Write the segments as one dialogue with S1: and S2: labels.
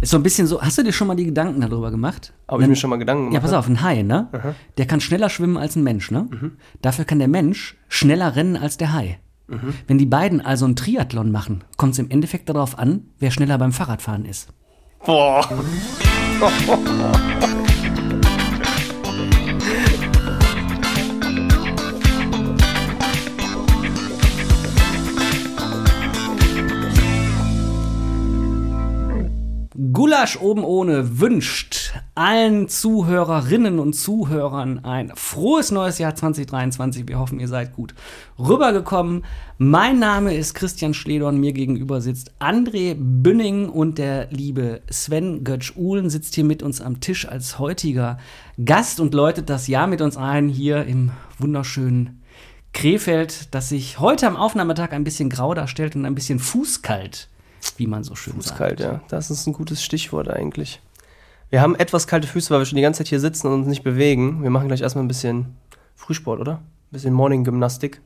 S1: Ist so ein bisschen so, hast du dir schon mal die Gedanken darüber gemacht?
S2: Habe ich mir schon mal Gedanken gemacht.
S1: Ja, pass auf, ein Hai, ne? Der kann schneller schwimmen als ein Mensch, ne? Dafür kann der Mensch schneller rennen als der Hai. Wenn die beiden also einen Triathlon machen, kommt es im Endeffekt darauf an, wer schneller beim Fahrradfahren ist.
S2: Boah.
S1: Gulasch oben ohne wünscht allen Zuhörerinnen und Zuhörern ein frohes neues Jahr 2023. Wir hoffen, ihr seid gut rübergekommen. Mein Name ist Christian Schledorn. Mir gegenüber sitzt André Bünning und der liebe Sven Götsch-Uhlen sitzt hier mit uns am Tisch als heutiger Gast und läutet das Jahr mit uns ein hier im wunderschönen Krefeld, das sich heute am Aufnahmetag ein bisschen grau darstellt und ein bisschen fußkalt, wie man so schön sagt.
S2: Fußkalt, ja. Das ist ein gutes Stichwort eigentlich. Wir haben etwas kalte Füße, weil wir schon die ganze Zeit hier sitzen und uns nicht bewegen. Wir machen gleich erstmal ein bisschen Frühsport, oder? Ein bisschen Morning-Gymnastik.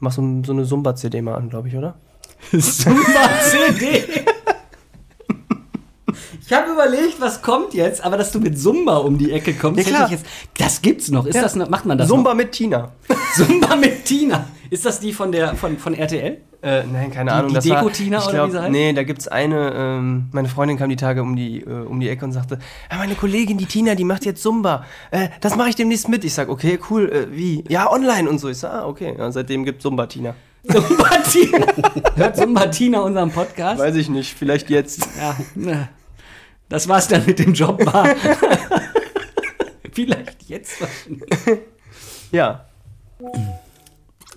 S2: Mach so, so eine Zumba-CD mal an, glaube ich, oder?
S1: Zumba-CD. Ich habe überlegt, was kommt jetzt, aber dass du mit Zumba um die Ecke kommst,
S2: Ja,
S1: hätte
S2: klar.
S1: ich jetzt. Das gibt's noch. Ist
S2: Ja.
S1: das noch, macht man das
S2: Zumba mit Tina.
S1: noch? Zumba mit Tina. Ist das die von der von, von RTL?
S2: Äh, nein, keine
S1: Die-
S2: Ahnung.
S1: die
S2: das war-
S1: Deko-Tina
S2: ich
S1: oder
S2: glaub,
S1: wie sie?
S2: Nee, da gibt's eine, ähm, meine Freundin kam die Tage um die, äh, um die Ecke und sagte, ja, meine Kollegin, die Tina, die macht jetzt Zumba. Äh, das mache ich demnächst mit. Ich sag, okay, cool, äh, wie? Ja, online und so. Ich sag, ah, okay. Ja, seitdem gibt Zumba Tina.
S1: Zumba Tina. Hört Zumba Tina unseren Podcast?
S2: Weiß ich nicht, vielleicht jetzt.
S1: Ja. ne. Das war's dann mit dem Job war. Vielleicht jetzt.
S2: Ja.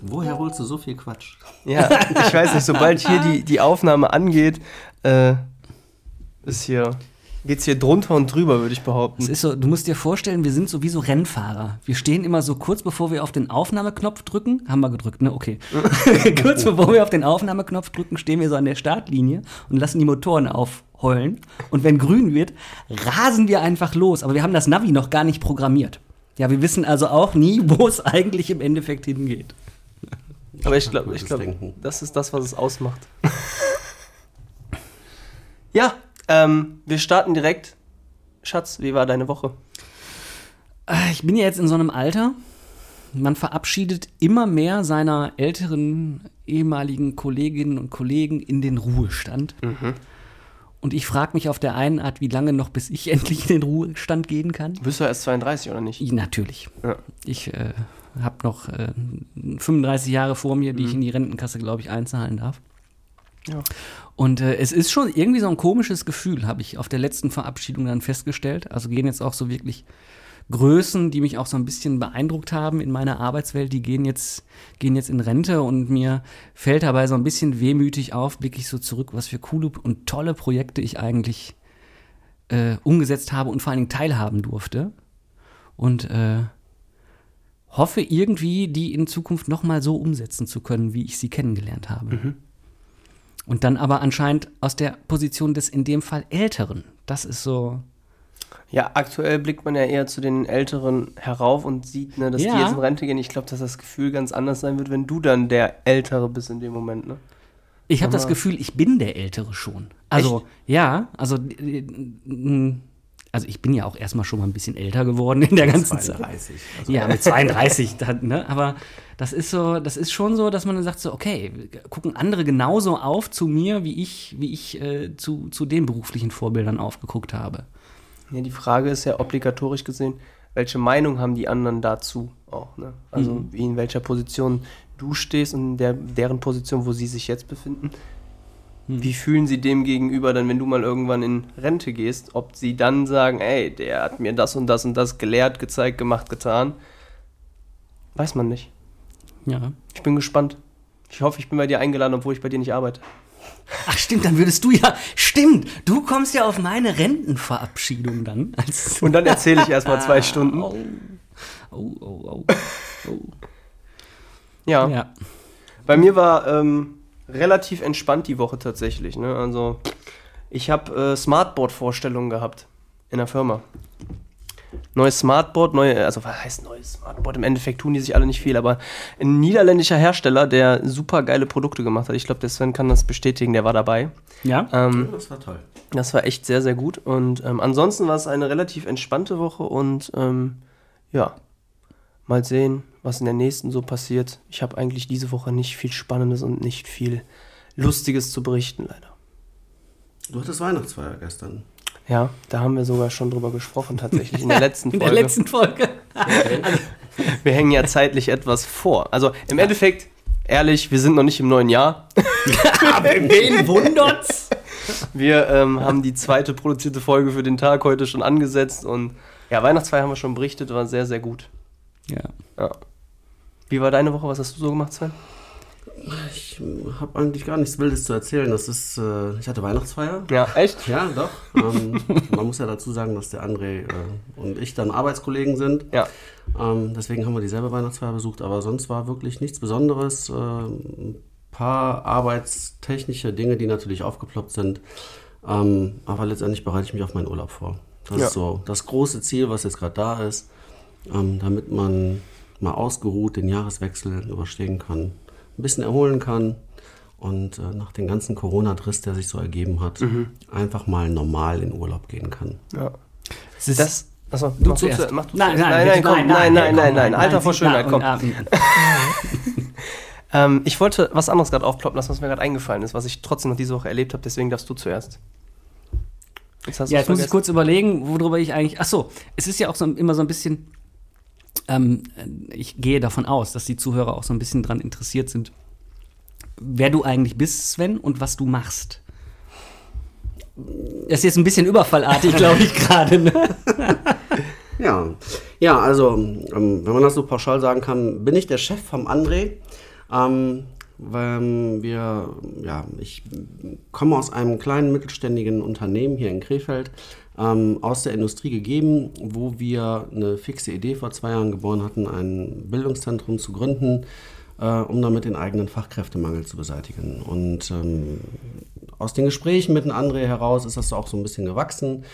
S3: Woher holst du so viel Quatsch?
S2: Ja, ich weiß nicht, sobald hier die, die Aufnahme angeht, äh, ist hier, geht's hier drunter und drüber, würde ich
S1: Es
S2: behaupten.
S1: ist so, du musst dir vorstellen, wir sind so wie so Rennfahrer. Wir stehen immer so kurz bevor wir auf den Aufnahmeknopf drücken, haben wir gedrückt, ne? Okay. kurz bevor wir auf den Aufnahmeknopf drücken, stehen wir so an der Startlinie und lassen die Motoren aufheulen. Und wenn grün wird, rasen wir einfach los. Aber wir haben das Navi noch gar nicht programmiert. Ja, wir wissen also auch nie, wo es eigentlich im Endeffekt hingeht.
S2: Aber ich glaube, ich
S3: Gutes
S2: glaube,
S3: Denken.
S2: das ist das, was es ausmacht. ja, ähm, wir starten direkt. Schatz, wie war deine Woche?
S1: Äh, Ich bin ja jetzt in so einem Alter. Man verabschiedet immer mehr seiner älteren ehemaligen Kolleginnen und Kollegen in den Ruhestand. Und ich frage mich auf der einen Art, wie lange noch, bis ich endlich in den Ruhestand gehen kann.
S2: Bist du erst 32 oder nicht?
S1: Ich, natürlich.
S2: Ja.
S1: Ich äh, habe noch äh, 35 Jahre vor mir, die ich in die Rentenkasse, glaube ich, einzahlen darf.
S2: Ja.
S1: Und äh, es ist schon irgendwie so ein komisches Gefühl, habe ich auf der letzten Verabschiedung dann festgestellt. Also gehen jetzt auch so wirklich Größen, die mich auch so ein bisschen beeindruckt haben in meiner Arbeitswelt, die gehen jetzt, gehen jetzt in Rente und mir fällt dabei so ein bisschen wehmütig auf, blicke ich so zurück, was für coole und tolle Projekte ich eigentlich äh, umgesetzt habe und vor allen Dingen teilhaben durfte. Und äh, hoffe irgendwie, die in Zukunft nochmal so umsetzen zu können, wie ich sie kennengelernt habe. Und dann aber anscheinend aus der Position des in dem Fall Älteren. Das ist so.
S2: Ja, aktuell blickt man ja eher zu den Älteren herauf und sieht, ne, dass
S1: Ja.
S2: die jetzt in Rente gehen. Ich glaube, dass das Gefühl ganz anders sein wird, wenn du dann der Ältere bist in dem Moment, ne?
S1: Ich habe das Gefühl, ich bin der Ältere schon. Also, ja, also, äh, äh, also ich bin ja auch erstmal schon mal ein bisschen älter geworden in der ganzen Zeit.
S3: 32. Also
S1: Ja, mit 32, dann, ne? aber das ist so, das ist schon so, dass man dann sagt so, okay, gucken andere genauso auf zu mir, wie ich, wie ich äh, zu, zu den beruflichen Vorbildern aufgeguckt habe.
S2: Ja, die Frage ist ja obligatorisch gesehen, welche Meinung haben die anderen dazu auch, ne? Also wie in welcher Position du stehst und in der, deren Position, wo sie sich jetzt befinden. Wie fühlen sie dem gegenüber dann, wenn du mal irgendwann in Rente gehst? Ob sie dann sagen, ey, der hat mir das und das und das gelehrt, gezeigt, gemacht, getan? Weiß man nicht.
S1: Ja.
S2: Ich bin gespannt. Ich hoffe, ich bin bei dir eingeladen, obwohl ich bei dir nicht arbeite.
S1: Ach stimmt, dann würdest du ja, stimmt, du kommst ja auf meine Rentenverabschiedung dann.
S2: Und dann erzähle ich erstmal zwei Stunden.
S1: oh, oh, oh, oh. oh.
S2: Ja.
S1: Ja.
S2: Bei mir war ähm, relativ entspannt die Woche tatsächlich. Ne? Also ich habe äh, Smartboard-Vorstellungen gehabt in der Firma. Neues Smartboard, neue, also was heißt neues Smartboard? Im Endeffekt tun die sich alle nicht viel, aber ein niederländischer Hersteller, der super geile Produkte gemacht hat. Ich glaube, der Sven kann das bestätigen, der war dabei.
S1: Ja?
S2: Ähm,
S3: das war toll.
S2: Das war echt sehr, sehr gut. Und ähm, ansonsten war es eine relativ entspannte Woche und ähm, ja, mal sehen, was in der nächsten so passiert. Ich habe eigentlich diese Woche nicht viel Spannendes und nicht viel Lustiges zu berichten, leider.
S3: Du hattest Weihnachtsfeier gestern.
S2: Ja, da haben wir sogar schon drüber gesprochen, tatsächlich in der letzten
S1: In
S2: Folge.
S1: der letzten Folge.
S2: wir hängen ja zeitlich etwas vor. Also im Endeffekt, ehrlich, wir sind noch nicht im neuen Jahr.
S1: Wen wundert's?
S2: Wir ähm, haben die zweite produzierte Folge für den Tag heute schon angesetzt und ja, Weihnachtsfeier haben wir schon berichtet, war sehr, sehr gut.
S1: Ja.
S2: Ja. Wie war deine Woche? Was hast du so gemacht, Sven?
S3: Ich habe eigentlich gar nichts Wildes zu erzählen. Das ist, äh, ich hatte Weihnachtsfeier.
S2: Ja, echt?
S3: Ja, doch. ähm, man muss ja dazu sagen, dass der André äh, und ich dann Arbeitskollegen sind.
S2: Ja.
S3: Ähm, deswegen haben wir dieselbe Weihnachtsfeier besucht, aber sonst war wirklich nichts Besonderes. Äh, ein paar arbeitstechnische Dinge, die natürlich aufgeploppt sind. Ähm, aber letztendlich bereite ich mich auf meinen Urlaub vor. Das
S2: Ja.
S3: ist so das große Ziel, was jetzt gerade da ist, ähm, damit man mal ausgeruht den Jahreswechsel überstehen kann, ein bisschen erholen kann und äh, nach dem ganzen Corona-Driss, der sich so ergeben hat, einfach mal normal in Urlaub gehen kann.
S2: ja.
S1: Es ist
S2: Das. Achso,
S1: du
S2: mach
S1: zuerst.
S2: zu- mach du
S1: nein,
S2: zuerst.
S1: nein,
S2: nein, komm, nein, nein,
S1: komm,
S2: nein, nein, Alter vor Schönheit, komm.
S1: ähm,
S2: ich wollte was anderes gerade aufploppen lassen, was mir gerade eingefallen ist, was ich trotzdem noch diese Woche erlebt habe, deswegen darfst du zuerst. Jetzt hast
S1: Ja, jetzt muss ich kurz überlegen, worüber ich eigentlich. Ach so, es ist ja auch so, immer so ein bisschen. Ähm, ich gehe davon aus, dass die Zuhörer auch so ein bisschen dran interessiert sind, wer du eigentlich bist, Sven, und was du machst. Das ist jetzt ein bisschen überfallartig, glaube ich, gerade. Ne?
S3: Ja, ja also ähm, wenn man das so pauschal sagen kann, bin ich der Chef vom André. Ähm, weil wir, ja, ich komme aus einem kleinen mittelständigen Unternehmen hier in Krefeld, ähm, aus der Industrie gegeben, wo wir eine fixe Idee vor zwei Jahren geboren hatten, ein Bildungszentrum zu gründen, äh, um damit den eigenen Fachkräftemangel zu beseitigen. Und ähm, aus den Gesprächen mit André heraus ist das auch so ein bisschen gewachsen,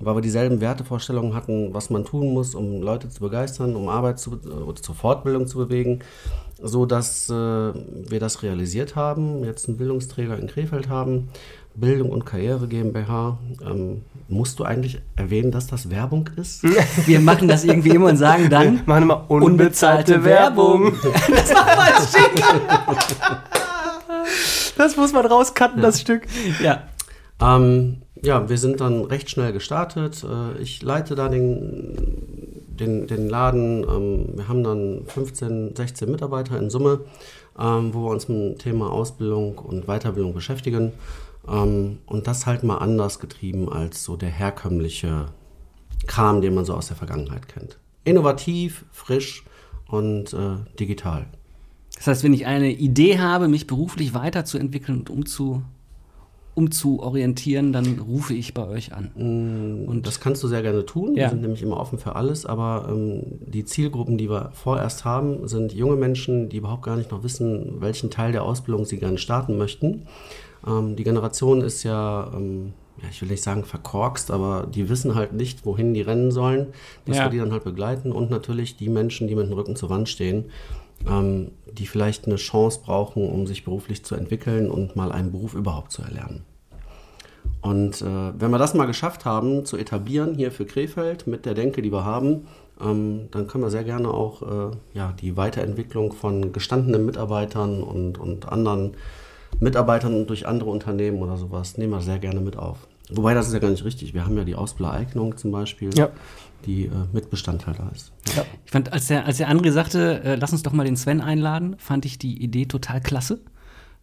S3: weil wir dieselben Wertevorstellungen hatten, was man tun muss, um Leute zu begeistern, um Arbeit zu, oder zur Fortbildung zu bewegen, so dass äh, wir das realisiert haben, jetzt einen Bildungsträger in Krefeld haben, Bildung und Karriere GmbH. Ähm, musst du eigentlich erwähnen, dass das Werbung ist?
S1: Wir machen das irgendwie immer und sagen dann.
S2: Machen wir mal unbezahlte,
S1: Unbezahlte
S2: Werbung.
S1: Werbung.
S2: das machen wir als Jingle. Das muss man rauscutten, das Stück.
S1: Ja.
S3: Ähm, ja, wir sind dann recht schnell gestartet. Äh, Ich leite da den, den, den Laden. Ähm, Wir haben dann 15, 16 Mitarbeiter in Summe, ähm, wo wir uns mit dem Thema Ausbildung und Weiterbildung beschäftigen. Ähm, Und das halt mal anders getrieben als so der herkömmliche Kram, den man so aus der Vergangenheit kennt. Innovativ, frisch und äh, digital.
S1: Das heißt, wenn ich eine Idee habe, mich beruflich weiterzuentwickeln und umzu, umzuorientieren, dann rufe ich bei euch an.
S3: Und das kannst du sehr gerne tun. Wir
S1: Ja.
S3: sind nämlich immer offen für alles. Aber ähm, die Zielgruppen, die wir vorerst haben, sind junge Menschen, die überhaupt gar nicht noch wissen, welchen Teil der Ausbildung sie gerne starten möchten. Ähm, die Generation ist ja, ähm, ja, ich will nicht sagen verkorkst, aber die wissen halt nicht, wohin die rennen sollen. Dass
S1: Ja.
S3: wir die dann halt begleiten. Und natürlich die Menschen, die mit dem Rücken zur Wand stehen, ähm, die vielleicht eine Chance brauchen, um sich beruflich zu entwickeln und mal einen Beruf überhaupt zu erlernen. Und äh, wenn wir das mal geschafft haben, zu etablieren hier für Krefeld mit der Denke, die wir haben, ähm, dann können wir sehr gerne auch äh, ja, die Weiterentwicklung von gestandenen Mitarbeitern und, und anderen Mitarbeitern durch andere Unternehmen oder sowas, nehmen wir sehr gerne mit auf. Wobei das ist ja gar nicht richtig. Wir haben ja die Ausbildereignung zum Beispiel,
S2: Ja.
S3: die äh, Mitbestandteil da ist.
S1: Ich fand, als der, als der André sagte, äh, lass uns doch mal den Sven einladen, fand ich die Idee total klasse,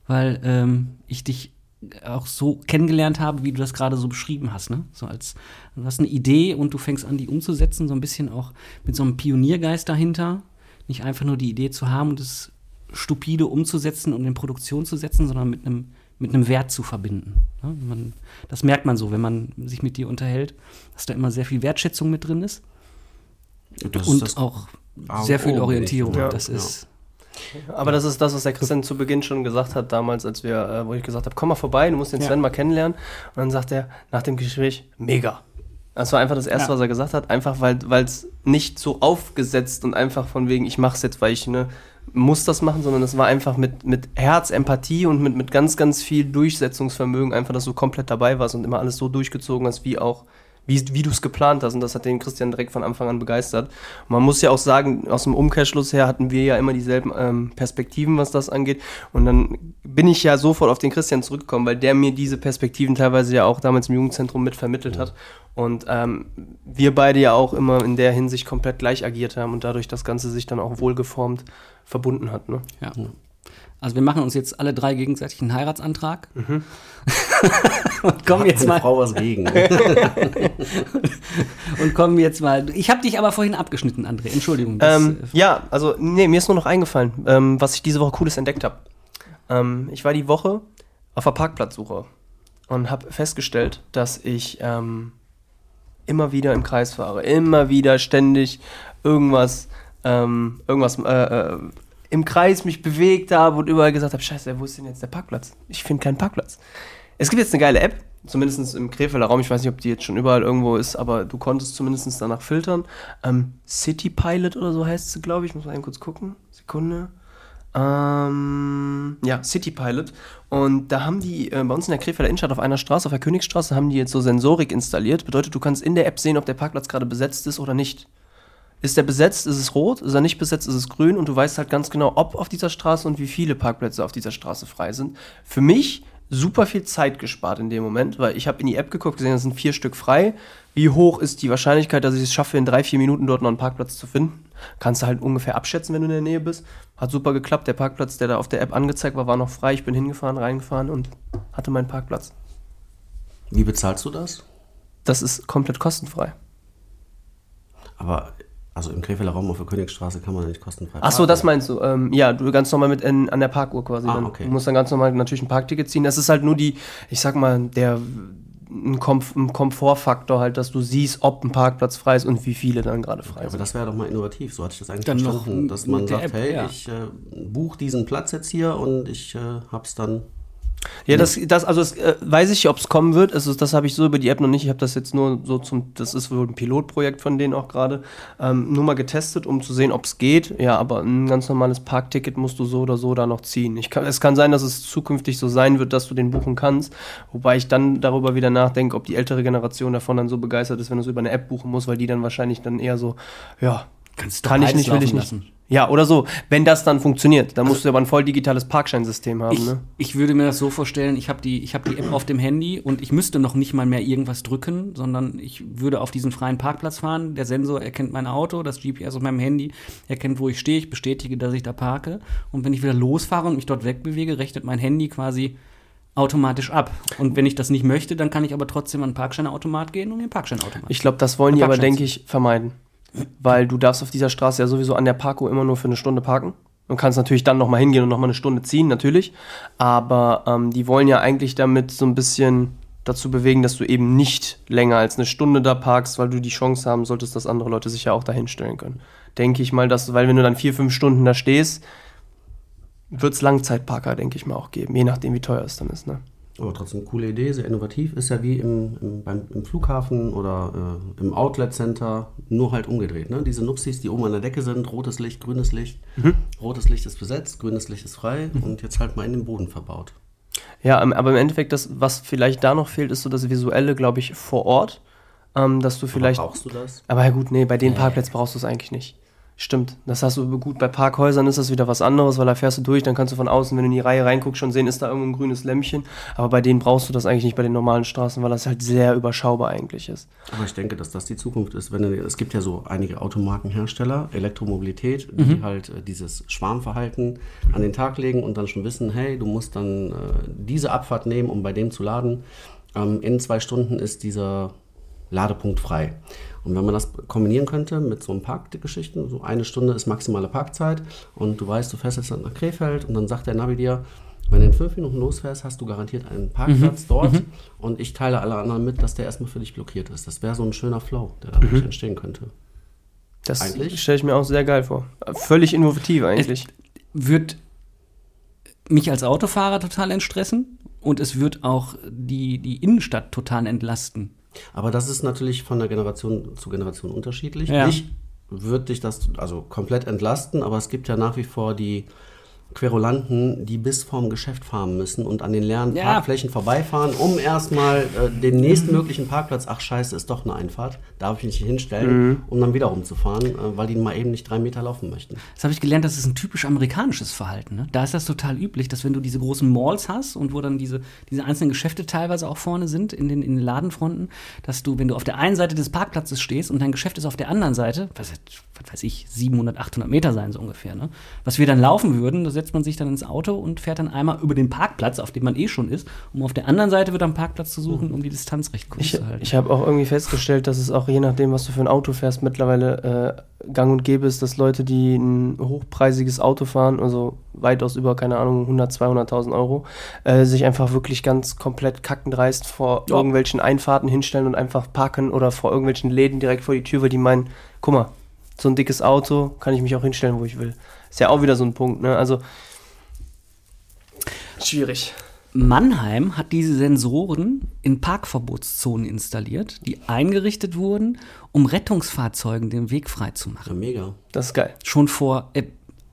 S1: weil ähm, ich dich auch so kennengelernt habe, wie du das gerade so beschrieben hast. Ne? So als du hast eine Idee und du fängst an, die umzusetzen, so ein bisschen auch mit so einem Pioniergeist dahinter. Nicht einfach nur die Idee zu haben und es stupide umzusetzen und in Produktion zu setzen, sondern mit einem mit einem Wert zu verbinden. Ne? Man, das merkt man so, wenn man sich mit dir unterhält, dass da immer sehr viel Wertschätzung mit drin ist
S3: Das
S1: und
S3: ist das
S1: auch sehr viel Orientierung.
S2: Ja.
S1: Das ist
S2: Aber das ist das, was der Christian zu Beginn schon gesagt hat, damals, als wir, äh, wo ich gesagt habe, komm mal vorbei, du musst den
S1: Ja.
S2: Sven mal kennenlernen. Und dann sagt er nach dem Gespräch, mega. Das war einfach das Erste,
S1: Ja.
S2: was er gesagt hat. Einfach, weil es nicht so aufgesetzt und einfach von wegen, ich mach's jetzt, weil ich ne, muss das machen, sondern es war einfach mit, mit Herz, Empathie und mit, mit ganz, ganz viel Durchsetzungsvermögen, einfach, dass du komplett dabei warst und immer alles so durchgezogen hast, wie auch, wie, wie du es geplant hast. Und das hat den Christian direkt von Anfang an begeistert. Und man muss ja auch sagen, aus dem Umkehrschluss her hatten wir ja immer dieselben ähm, Perspektiven, was das angeht. Und dann bin ich ja sofort auf den Christian zurückgekommen, weil der mir diese Perspektiven teilweise ja auch damals im Jugendzentrum mit vermittelt hat. Und ähm, wir beide ja auch immer in der Hinsicht komplett gleich agiert haben und dadurch das Ganze sich dann auch wohlgeformt verbunden hat. Ne?
S1: Ja. Also wir machen uns jetzt alle drei gegenseitig einen Heiratsantrag. und kommen jetzt mal
S3: Frau was gegen.
S1: und kommen jetzt mal. Ich habe dich aber vorhin abgeschnitten, André. Entschuldigung.
S2: Ähm,
S1: äh,
S2: ja, also, nee, mir ist nur noch eingefallen, ähm, was ich diese Woche Cooles entdeckt habe. Ähm, ich war die Woche auf der Parkplatzsuche und habe festgestellt, dass ich ähm, immer wieder im Kreis fahre. Immer wieder ständig irgendwas, ähm, irgendwas äh, äh, im Kreis mich bewegt habe und überall gesagt habe: Scheiße, wo ist denn jetzt der Parkplatz? Ich finde keinen Parkplatz. Es gibt jetzt eine geile App, zumindest im Krefelder Raum. Ich weiß nicht, ob die jetzt schon überall irgendwo ist, aber du konntest zumindest danach filtern. Ähm, City Pilot oder so heißt sie, glaube ich. Muss mal eben kurz gucken. Sekunde. Ähm, ja, City Pilot. Und da haben die äh, bei uns in der Krefelder Innenstadt auf einer Straße, auf der Königsstraße, haben die jetzt so Sensorik installiert. Bedeutet, du kannst in der App sehen, ob der Parkplatz gerade besetzt ist oder nicht. Ist der besetzt, ist es rot, ist er nicht besetzt, ist es grün und du weißt halt ganz genau, ob auf dieser Straße und wie viele Parkplätze auf dieser Straße frei sind. Für mich super viel Zeit gespart in dem Moment, weil ich habe in die App geguckt, gesehen, es sind vier Stück frei. Wie hoch ist die Wahrscheinlichkeit, dass ich es schaffe, in drei, vier Minuten dort noch einen Parkplatz zu finden? Kannst du halt ungefähr abschätzen, wenn du in der Nähe bist. Hat super geklappt. Der Parkplatz, der da auf der App angezeigt war, war noch frei. Ich bin hingefahren, reingefahren und hatte meinen Parkplatz.
S3: Wie bezahlst du das?
S2: Das ist komplett kostenfrei.
S3: Aber also im Krefelder Raum auf der Königsstraße kann man nicht kostenfrei
S2: Ach so,
S3: parken.
S2: das meinst du? Ähm, ja, du ganz normal mit in, an der Parkuhr quasi.
S3: Ah,
S2: dann.
S3: okay.
S2: Du musst dann ganz normal natürlich ein Parkticket ziehen. Das ist halt nur die, ich sag mal, der ein, Komf ein Komfortfaktor halt, dass du siehst, ob ein Parkplatz frei ist und wie viele dann gerade frei
S3: aber
S2: sind.
S3: das wäre doch mal innovativ. So hatte ich das eigentlich
S1: Dann noch
S3: verstanden, dass man sagt,
S1: App,
S3: hey,
S1: ja.
S3: ich äh, buche diesen Platz jetzt hier und ich äh, hab's dann.
S2: Ja, das, das also es, äh, weiß ich, ob es kommen wird. Also das habe ich so über die App noch nicht. Ich habe das jetzt nur so zum, das ist wohl ein Pilotprojekt von denen auch gerade, ähm, nur mal getestet, um zu sehen, ob es geht. Ja, aber ein ganz normales Parkticket musst du so oder so da noch ziehen. Ich kann, es kann sein, dass es zukünftig so sein wird, dass du den buchen kannst. Wobei ich dann darüber wieder nachdenke, ob die ältere Generation davon dann so begeistert ist, wenn du es über eine App buchen musst, weil die dann wahrscheinlich dann eher so, ja,
S1: Kannst du
S2: kann ich nicht, will ich nicht.
S1: lassen.
S2: Ja, oder so. Wenn das dann funktioniert, dann musst du aber ein voll digitales Parkscheinsystem haben.
S1: Ich,
S2: ne?
S1: ich würde mir das so vorstellen, ich habe die, ich hab die App auf dem Handy und ich müsste noch nicht mal mehr irgendwas drücken, sondern ich würde auf diesen freien Parkplatz fahren. Der Sensor erkennt mein Auto, das GPS auf meinem Handy erkennt, wo ich stehe. Ich bestätige, dass ich da parke. Und wenn ich wieder losfahre und mich dort wegbewege, rechnet mein Handy quasi automatisch ab. Und wenn ich das nicht möchte, dann kann ich aber trotzdem an den Parkscheinautomat gehen und einen Parkscheinautomat.
S2: Ich glaube, das wollen die aber, denke ich, vermeiden. Weil du darfst auf dieser Straße ja sowieso an der Parko immer nur für eine Stunde parken. Du kannst natürlich dann nochmal hingehen und nochmal eine Stunde ziehen, natürlich. Aber ähm, die wollen ja eigentlich damit so ein bisschen dazu bewegen, dass du eben nicht länger als eine Stunde da parkst, weil du die Chance haben solltest, dass andere Leute sich ja auch dahin stellen können. Denke ich mal, dass, weil wenn du dann vier, fünf Stunden da stehst, wird es Langzeitparker, denke ich mal, auch geben, je nachdem, wie teuer es dann ist. Ne?
S3: Aber trotzdem coole Idee, sehr innovativ. Ist ja wie im, im, beim, im Flughafen oder äh, im Outlet Center, nur halt umgedreht. Ne? Diese Nupsis, die oben an der Decke sind, rotes Licht, grünes Licht. Rotes Licht ist besetzt, grünes Licht ist frei und jetzt halt mal in den Boden verbaut.
S2: Ja, aber im Endeffekt, das, was vielleicht da noch fehlt, ist so das Visuelle, glaube ich, vor Ort. Ähm, dass du vielleicht.
S3: Aber brauchst du das?
S2: Aber ja gut, nee, bei den Parkplätzen brauchst du es eigentlich nicht. Stimmt. Das hast du gut. Bei Parkhäusern ist das wieder was anderes, weil da fährst du durch, dann kannst du von außen, wenn du in die Reihe reinguckst, schon sehen, ist da irgendwo ein grünes Lämpchen. Aber bei denen brauchst du das eigentlich nicht bei den normalen Straßen, weil das halt sehr überschaubar eigentlich ist.
S3: Aber ich denke, dass das die Zukunft ist. Wenn es gibt ja so einige Automarkenhersteller, Elektromobilität, die halt äh, dieses Schwarmverhalten an den Tag legen und dann schon wissen, hey, du musst dann äh, diese Abfahrt nehmen, um bei dem zu laden. Ähm, in zwei Stunden ist dieser Ladepunkt frei. Und wenn man das kombinieren könnte mit so einem Parkgeschichten, so eine Stunde ist maximale Parkzeit und du weißt, du fährst jetzt nach Krefeld und dann sagt der Navi dir, wenn du in fünf Minuten losfährst, hast du garantiert einen Parkplatz dort und ich teile alle anderen mit, dass der erstmal für dich blockiert ist. Das wäre so ein schöner Flow, der dadurch entstehen könnte.
S2: Das stelle ich mir auch sehr geil vor. Völlig innovativ eigentlich.
S1: wird mich als Autofahrer total entstressen und es wird auch die, die Innenstadt total entlasten.
S3: Aber das ist natürlich von der Generation zu Generation unterschiedlich.
S1: Ja.
S3: Ich würde dich das also komplett entlasten, aber es gibt ja nach wie vor die Querulanten, die bis vorm Geschäft fahren müssen und an den leeren
S1: Ja.
S3: Parkflächen vorbeifahren, um erstmal äh, den nächstmöglichen Parkplatz, ach scheiße, ist doch eine Einfahrt, darf ich nicht hinstellen, um dann wieder rumzufahren, äh, weil die mal eben nicht drei Meter laufen möchten.
S1: Das habe ich gelernt, das ist ein typisch amerikanisches Verhalten. Ne? Da ist das total üblich, dass wenn du diese großen Malls hast und wo dann diese, diese einzelnen Geschäfte teilweise auch vorne sind in den, in den Ladenfronten, dass du, wenn du auf der einen Seite des Parkplatzes stehst und dein Geschäft ist auf der anderen Seite, was, was weiß ich, 700, 800 Meter sein so ungefähr, ne? was wir dann laufen würden, da setzt man sich dann ins Auto und fährt dann einmal über den Parkplatz, auf dem man eh schon ist, um auf der anderen Seite wieder einen Parkplatz zu suchen, um die Distanz recht kurz
S2: Ich,
S1: zu halten.
S2: ich habe auch irgendwie festgestellt, dass es auch je nachdem, was du für ein Auto fährst, mittlerweile äh, gang und gäbe ist, dass Leute, die ein hochpreisiges Auto fahren, also weitaus über, keine Ahnung, 100, 200.000 Euro, äh, sich einfach wirklich ganz komplett kackendreist vor
S1: Ja.
S2: irgendwelchen Einfahrten hinstellen und einfach parken oder vor irgendwelchen Läden direkt vor die Tür, weil die meinen, guck mal, so ein dickes Auto kann ich mich auch hinstellen, wo ich will. Ist ja auch wieder so ein Punkt, ne? Also schwierig.
S1: Mannheim hat diese Sensoren in Parkverbotszonen installiert, die eingerichtet wurden, um Rettungsfahrzeugen den Weg frei zu
S3: Ja,
S1: machen.
S3: mega.
S2: Das ist geil.
S1: Schon vor äh,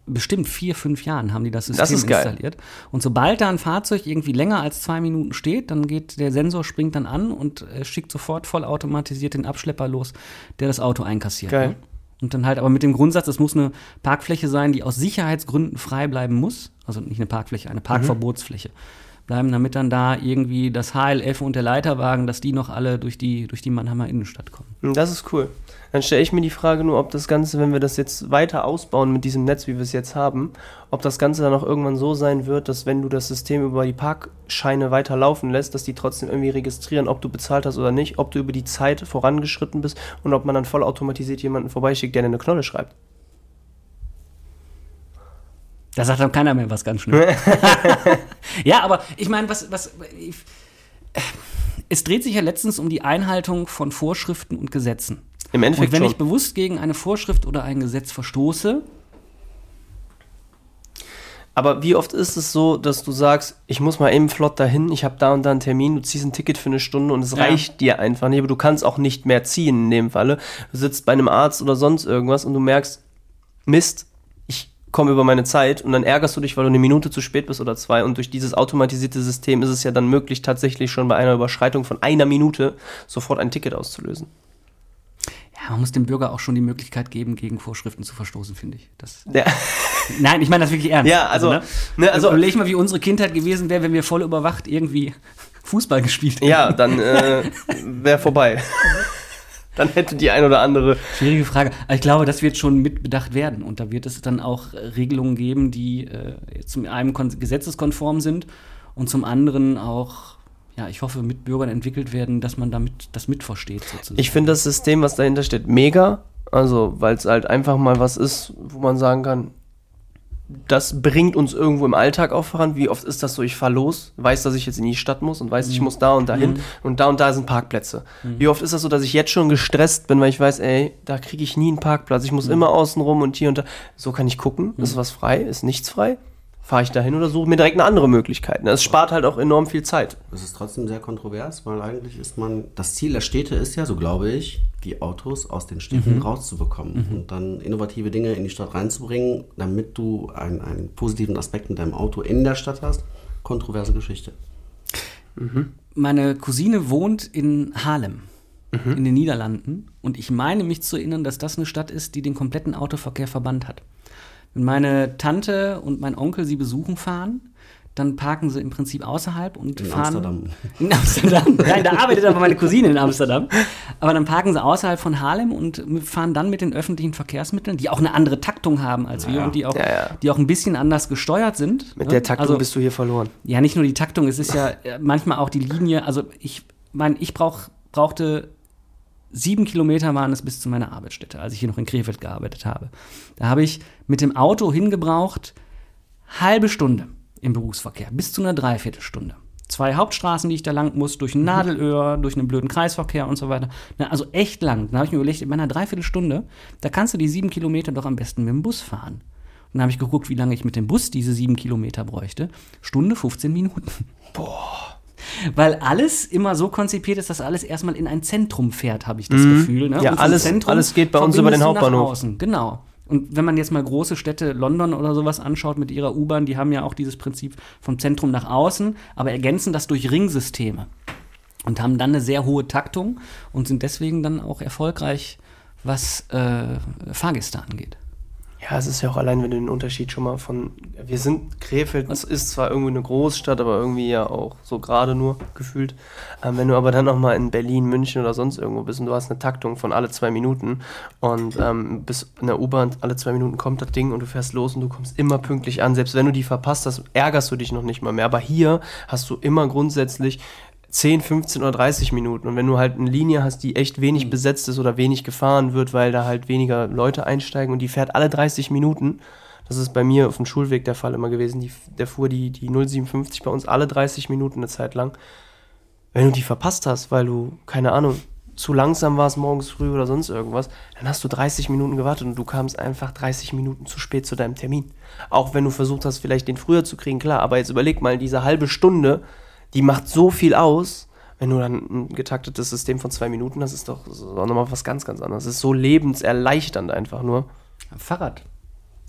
S1: bestimmt vier, fünf Jahren haben die das System
S2: Das ist geil.
S1: installiert. Und sobald da ein Fahrzeug irgendwie länger als zwei Minuten steht, dann geht der Sensor springt dann an und äh, schickt sofort vollautomatisiert den Abschlepper los, der das Auto einkassiert.
S2: Geil.
S1: Ne? Und dann halt aber mit dem Grundsatz, es muss eine Parkfläche sein, die aus Sicherheitsgründen frei bleiben muss. Also nicht eine Parkfläche, eine Parkverbotsfläche. Bleiben, damit dann da irgendwie das HLF und der Leiterwagen, dass die noch alle durch die, durch die Mannheimer Innenstadt kommen.
S2: Das ist cool. Dann stelle ich mir die Frage nur, ob das Ganze, wenn wir das jetzt weiter ausbauen mit diesem Netz, wie wir es jetzt haben, ob das Ganze dann auch irgendwann so sein wird, dass wenn du das System über die Parkscheine weiter laufen lässt, dass die trotzdem irgendwie registrieren, ob du bezahlt hast oder nicht, ob du über die Zeit vorangeschritten bist und ob man dann vollautomatisiert jemanden vorbeischickt, der dir eine Knolle schreibt.
S1: Da sagt dann keiner mehr was ganz schnell. ja, aber ich meine, was, was, ich, es dreht sich ja letztens um die Einhaltung von Vorschriften und Gesetzen.
S2: Im Endeffekt
S1: Und wenn
S2: schon.
S1: ich bewusst gegen eine Vorschrift oder ein Gesetz verstoße,
S2: Aber wie oft ist es so, dass du sagst, ich muss mal eben flott dahin, ich habe da und da einen Termin, du ziehst ein Ticket für eine Stunde und es
S1: Ja.
S2: reicht dir einfach nicht, aber du kannst auch nicht mehr ziehen in dem Falle. Du sitzt bei einem Arzt oder sonst irgendwas und du merkst, Mist, ich komme über meine Zeit und dann ärgerst du dich, weil du eine Minute zu spät bist oder zwei und durch dieses automatisierte System ist es ja dann möglich, tatsächlich schon bei einer Überschreitung von einer Minute sofort ein Ticket auszulösen.
S1: ja, man muss dem Bürger auch schon die Möglichkeit geben, gegen Vorschriften zu verstoßen, finde ich. Das,
S2: Ja.
S1: nein, ich meine das wirklich ernst.
S2: Ja, also, ne, also-
S1: überleg mal, wie unsere Kindheit gewesen wäre, wenn wir voll überwacht irgendwie Fußball gespielt hätten.
S2: Ja, dann äh, wäre vorbei. dann hätte die ein oder andere
S1: Schwierige Frage. Ich glaube, das wird schon mitbedacht werden. Und da wird es dann auch Regelungen geben, die äh, zum einen kon- gesetzeskonform sind und zum anderen auch, ja, ich hoffe, mit Bürgern entwickelt werden, dass man damit das mitversteht sozusagen.
S2: Ich finde das System, was dahinter steht, mega. Also, weil es halt einfach mal was ist, wo man sagen kann, das bringt uns irgendwo im Alltag auch voran. Wie oft ist das so, ich fahre los, weiß, dass ich jetzt in die Stadt muss und weiß, ich muss da und dahin und da und da sind Parkplätze. Wie oft ist das so, dass ich jetzt schon gestresst bin, weil ich weiß, ey, da kriege ich nie einen Parkplatz. Ich muss immer außen rum und hier und da. So kann ich gucken, ist was frei, ist nichts frei. Fahre ich dahin oder suche mir direkt eine andere Möglichkeit. Es spart halt auch enorm viel Zeit.
S3: Es ist trotzdem sehr kontrovers, weil eigentlich ist man, das Ziel der Städte ist ja, so glaube ich, die Autos aus den Städten rauszubekommen und dann innovative Dinge in die Stadt reinzubringen, damit du einen, einen positiven Aspekt mit deinem Auto in der Stadt hast. Kontroverse Geschichte.
S1: Meine Cousine wohnt in Haarlem. In den Niederlanden. Und ich meine mich zu erinnern, dass das eine Stadt ist, die den kompletten Autoverkehr verbannt hat. Wenn meine Tante und mein Onkel sie besuchen fahren, dann parken sie im Prinzip außerhalb und
S3: In
S1: fahren.
S3: Amsterdam.
S1: In Amsterdam. Nein, da arbeitet aber meine Cousine in Amsterdam. Aber dann parken sie außerhalb von Harlem und fahren dann mit den öffentlichen Verkehrsmitteln, die auch eine andere Taktung haben als wir
S3: Ja.
S1: und die auch,
S2: Ja, ja.
S1: die auch ein bisschen anders gesteuert sind.
S2: Mit
S1: ne?
S2: der Taktung
S1: Also-
S2: bist du hier verloren.
S1: ja, nicht nur die Taktung, es ist ja äh, manchmal auch die Linie. Also ich meine, ich brauch, brauchte sieben Kilometer waren es bis zu meiner Arbeitsstätte, als ich hier noch in Krefeld gearbeitet habe. Da habe ich mit dem Auto hingebraucht halbe Stunde im Berufsverkehr, bis zu einer Dreiviertelstunde. Zwei Hauptstraßen, die ich da lang muss, durch ein Nadelöhr, durch einen blöden Kreisverkehr und so weiter. Na, also echt lang. Da habe ich mir überlegt, in meiner Dreiviertelstunde, da kannst du die sieben Kilometer doch am besten mit dem Bus fahren. Und dann habe ich geguckt, wie lange ich mit dem Bus diese sieben Kilometer bräuchte. Stunde 15 Minuten. Weil alles immer so konzipiert ist, dass alles erstmal in ein Zentrum fährt, habe ich das Gefühl. Ne?
S2: Ja,
S1: Und vom
S2: alles- alles geht bei uns über den Hauptbahnhof.
S1: außen. Genau. Und wenn man jetzt mal große Städte, London oder sowas anschaut mit ihrer U-Bahn, die haben ja auch dieses Prinzip vom Zentrum nach außen, aber ergänzen das durch Ringsysteme und haben dann eine sehr hohe Taktung und sind deswegen dann auch erfolgreich, was äh, Fahrgäste angeht.
S2: Ja, es ist ja auch allein, wenn du den Unterschied schon mal von. Wir sind Krefeld, es ist zwar irgendwie eine Großstadt, aber irgendwie ja auch so gerade nur gefühlt. Ähm, wenn du aber dann noch mal in Berlin, München oder sonst irgendwo bist und du hast eine Taktung von alle zwei Minuten und ähm, bist in der U-Bahn, alle zwei Minuten kommt das Ding und du fährst los und du kommst immer pünktlich an. Selbst wenn du die verpasst hast, ärgerst du dich noch nicht mal mehr. Aber hier hast du immer grundsätzlich 10, 15 oder 30 Minuten. Und wenn du halt eine Linie hast, die echt wenig besetzt ist oder wenig gefahren wird, weil da halt weniger Leute einsteigen und die fährt alle 30 Minuten, das ist bei mir auf dem Schulweg der Fall immer gewesen, die, der fuhr die, die 057 bei uns alle 30 Minuten eine Zeit lang. Wenn du die verpasst hast, weil du, keine Ahnung, zu langsam warst morgens früh oder sonst irgendwas, dann hast du 30 Minuten gewartet und du kamst einfach 30 Minuten zu spät zu deinem Termin. Auch wenn du versucht hast, vielleicht den früher zu kriegen, klar, aber jetzt überleg mal, diese halbe Stunde, die macht so viel aus, wenn du dann ein getaktetes System von zwei Minuten hast, ist doch, das ist auch nochmal was ganz, ganz anderes. Es ist so lebenserleichternd einfach nur.
S1: Fahrrad.